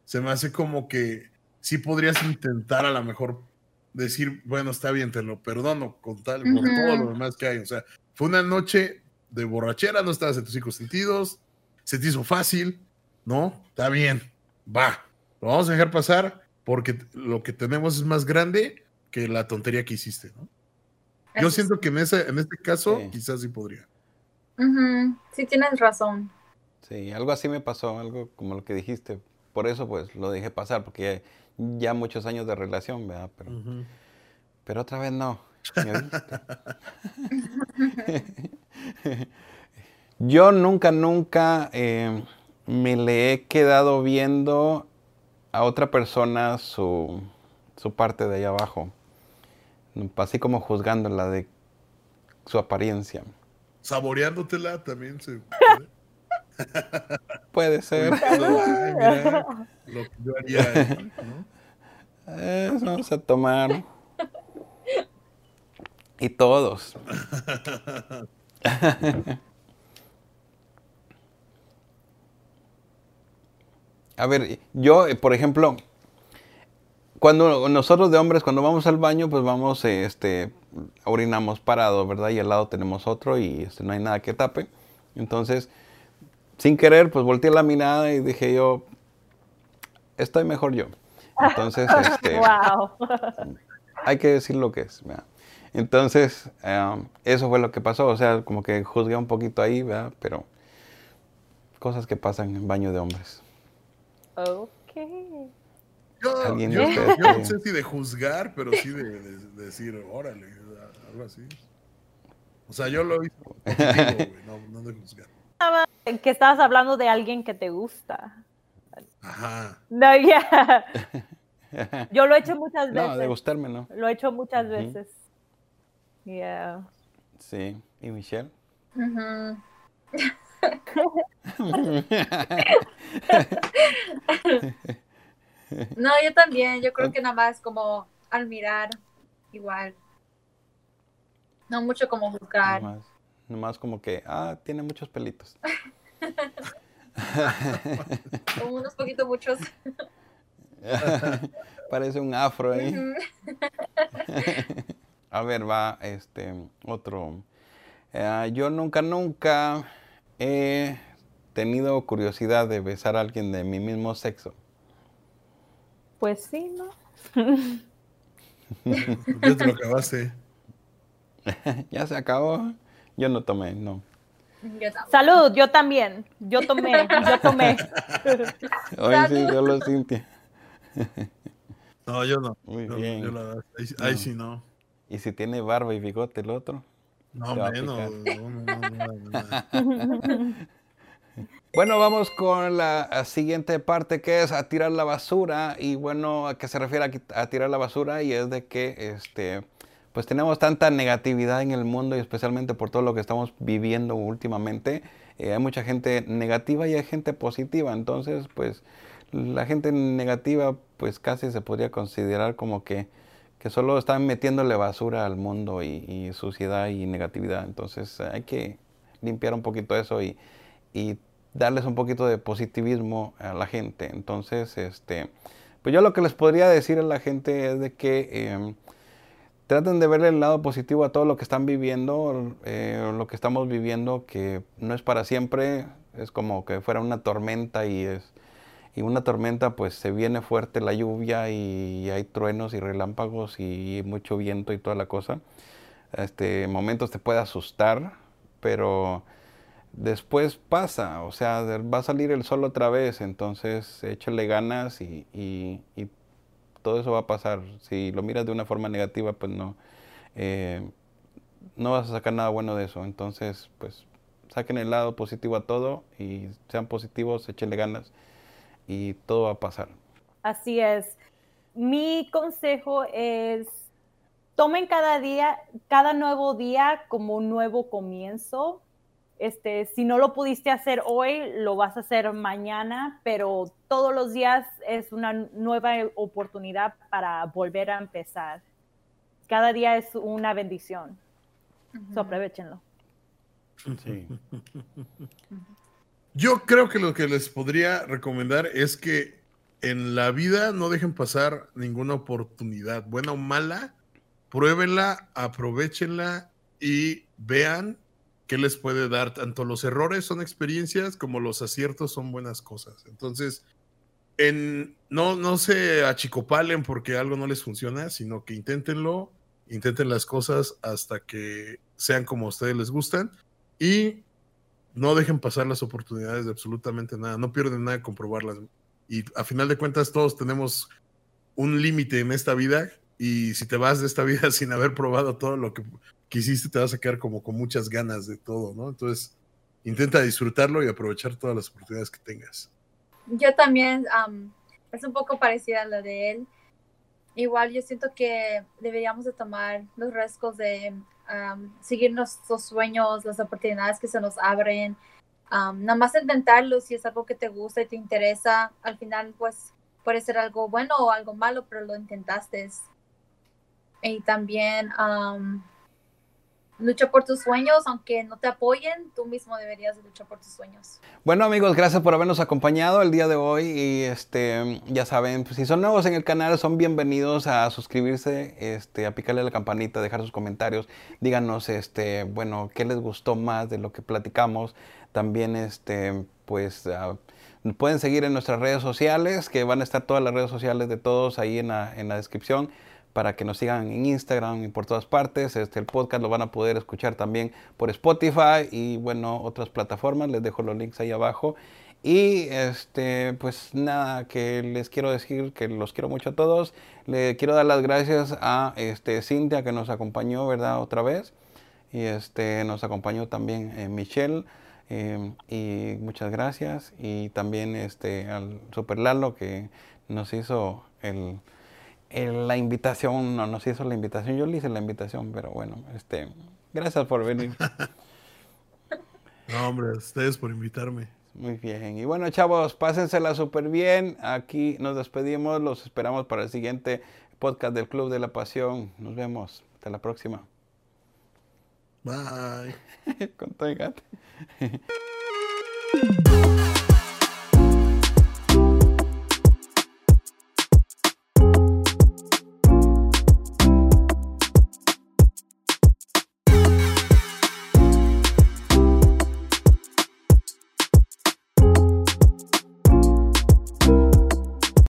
se me hace como que sí podrías intentar a lo mejor decir, bueno, está bien, te lo perdono con tal, por todo lo demás que hay. O sea, fue una noche de borrachera, no estabas en tus cinco sentidos, se te hizo fácil, ¿no? Está bien, va, lo vamos a dejar pasar porque lo que tenemos es más grande que la tontería que hiciste, ¿no? Yo Eso siento que en, ese, en este caso Sí. quizás sí podría. Ujú, Sí, tienes razón. Sí, algo así me pasó, algo como lo que dijiste. Por eso pues lo dejé pasar, porque ya, muchos años de relación, ¿verdad? Pero, pero otra vez no. Yo nunca, nunca eh, me le he quedado viendo a otra persona su, su parte de allá abajo. Así como juzgándola de su apariencia. Saboreándotela también se Puede ser. Ay, mira, lo que yo haría ¿no? Eh, vamos a tomar. Y todos. A ver, yo, eh, por ejemplo, cuando nosotros de hombres, cuando vamos al baño, pues vamos, eh, este, orinamos parado, ¿verdad? Y al lado tenemos otro y este, no hay nada que tape. Entonces, sin querer, pues volteé la mirada y dije yo, estoy mejor yo. Entonces, este, Wow. hay que decir lo que es, ¿verdad? Entonces, um, eso fue lo que pasó, o sea, como que juzgué un poquito ahí, ¿verdad? Pero cosas que pasan en baño de hombres. Ok. Yo, Alguien yo- de ustedes yo no sé si de juzgar, pero sí de, de- de decir, órale, algo así. O sea, yo lo hice positivo, no, no de juzgar. Que estabas hablando de alguien que te gusta. Ajá. No, ya. Yo lo he hecho muchas No, de veces. gustarme, ¿no? Lo he hecho muchas veces. Yeah. Sí. ¿Y Michelle? No, yo también. Yo creo que nada más como al mirar, igual. No mucho como juzgar. Nomás, nomás como que, ah, tiene muchos pelitos. Como unos poquitos muchos. Parece un afro ahí. A ver, va, este, otro. Eh, yo nunca, nunca he tenido curiosidad de besar a alguien de mi mismo sexo. Pues sí, ¿no? Ya te lo acabaste. ya se acabó. Yo no tomé, no. Yo. Salud, yo también. Yo tomé, yo tomé. Hoy sí, solo Cintia. No, yo no. Muy Yo- bien. yo la verdad, ahí, ahí No. sí no. Y si tiene barba y bigote el otro. No, menos. picar. No, no, no, no, no. Bueno, vamos con la siguiente parte que es a tirar la basura. Y bueno, ¿a qué se refiere a, a tirar la basura? Y es de que este, pues tenemos tanta negatividad en el mundo y especialmente por todo lo que estamos viviendo últimamente. eh, hay mucha gente negativa y hay gente positiva. Entonces, pues la gente negativa pues casi se podría considerar como que, que solo están metiéndole basura al mundo y, suciedad y negatividad. Entonces hay que limpiar un poquito eso y, y darles un poquito de positivismo a la gente. Entonces, este, pues yo lo que les podría decir a la gente es de que eh, traten de verle el lado positivo a todo lo que están viviendo, eh, lo que estamos viviendo, que no es para siempre, es como que fuera una tormenta y es y una tormenta pues se viene fuerte la lluvia y hay truenos y relámpagos y mucho viento y toda la cosa. Este momentos te puede asustar, pero después pasa, o sea, va a salir el sol otra vez, entonces échale ganas y, y, todo eso va a pasar. Si lo miras de una forma negativa, pues no, eh, no vas a sacar nada bueno de eso. Entonces, pues saquen el lado positivo a todo y sean positivos, échenle ganas y todo va a pasar. Así es. Mi consejo es tomen cada día, cada nuevo día como un nuevo comienzo. Este, si no lo pudiste hacer hoy, lo vas a hacer mañana, pero todos los días es una nueva oportunidad para volver a empezar. Cada día es una bendición. aprovechenlo. Sí. Yo creo que lo que les podría recomendar es que en la vida no dejen pasar ninguna oportunidad, buena o mala, pruébenla, aprovechenla y vean qué les puede dar. Tanto los errores son experiencias como los aciertos son buenas cosas. Entonces, en, no, no se achicopalen porque algo no les funciona, sino que inténtenlo, intenten las cosas hasta que sean como a ustedes les gustan y no dejen pasar las oportunidades de absolutamente nada, no pierden nada comprobarlas. Y a final de cuentas todos tenemos un límite en esta vida y si te vas de esta vida sin haber probado todo lo que quisiste, te vas a quedar como con muchas ganas de todo, ¿no? Entonces, intenta disfrutarlo y aprovechar todas las oportunidades que tengas. Yo también, es un poco parecida a la de él. Igual yo siento que deberíamos de tomar los riesgos de seguir nuestros sueños, las oportunidades que se nos abren, nada más intentarlo si es algo que te gusta y te interesa, al final pues puede ser algo bueno o algo malo, pero lo intentaste. Y también lucha por tus sueños, aunque no te apoyen, tú mismo deberías luchar por tus sueños. Bueno amigos, gracias por habernos acompañado el día de hoy y este ya saben, pues, si son nuevos en el canal son bienvenidos a suscribirse, este a picarle la campanita, dejar sus comentarios, díganos este, bueno, qué les gustó más de lo que platicamos. También este pues ah, pueden seguir en nuestras redes sociales, que van a estar todas las redes sociales de todos ahí en la, en la descripción para que nos sigan en Instagram y por todas partes. Este, el podcast lo van a poder escuchar también por Spotify y bueno, otras plataformas. Les dejo los links ahí abajo. Y este, pues nada, que les quiero decir que los quiero mucho a todos. Le quiero dar las gracias a este, Cintia que nos acompañó, ¿verdad? Otra vez. Y este, nos acompañó también eh, Michelle. Eh, y muchas gracias. Y también este, al Super Lalo que nos hizo el, la invitación, no nos hizo la invitación, yo le hice la invitación, pero bueno, este, gracias por venir. no, hombre, ustedes por invitarme. Muy bien. Y bueno, chavos, pásensela súper bien. Aquí nos despedimos. Los esperamos para el siguiente podcast del Club de la Pasión. Nos vemos. Hasta la próxima. Bye. Con todo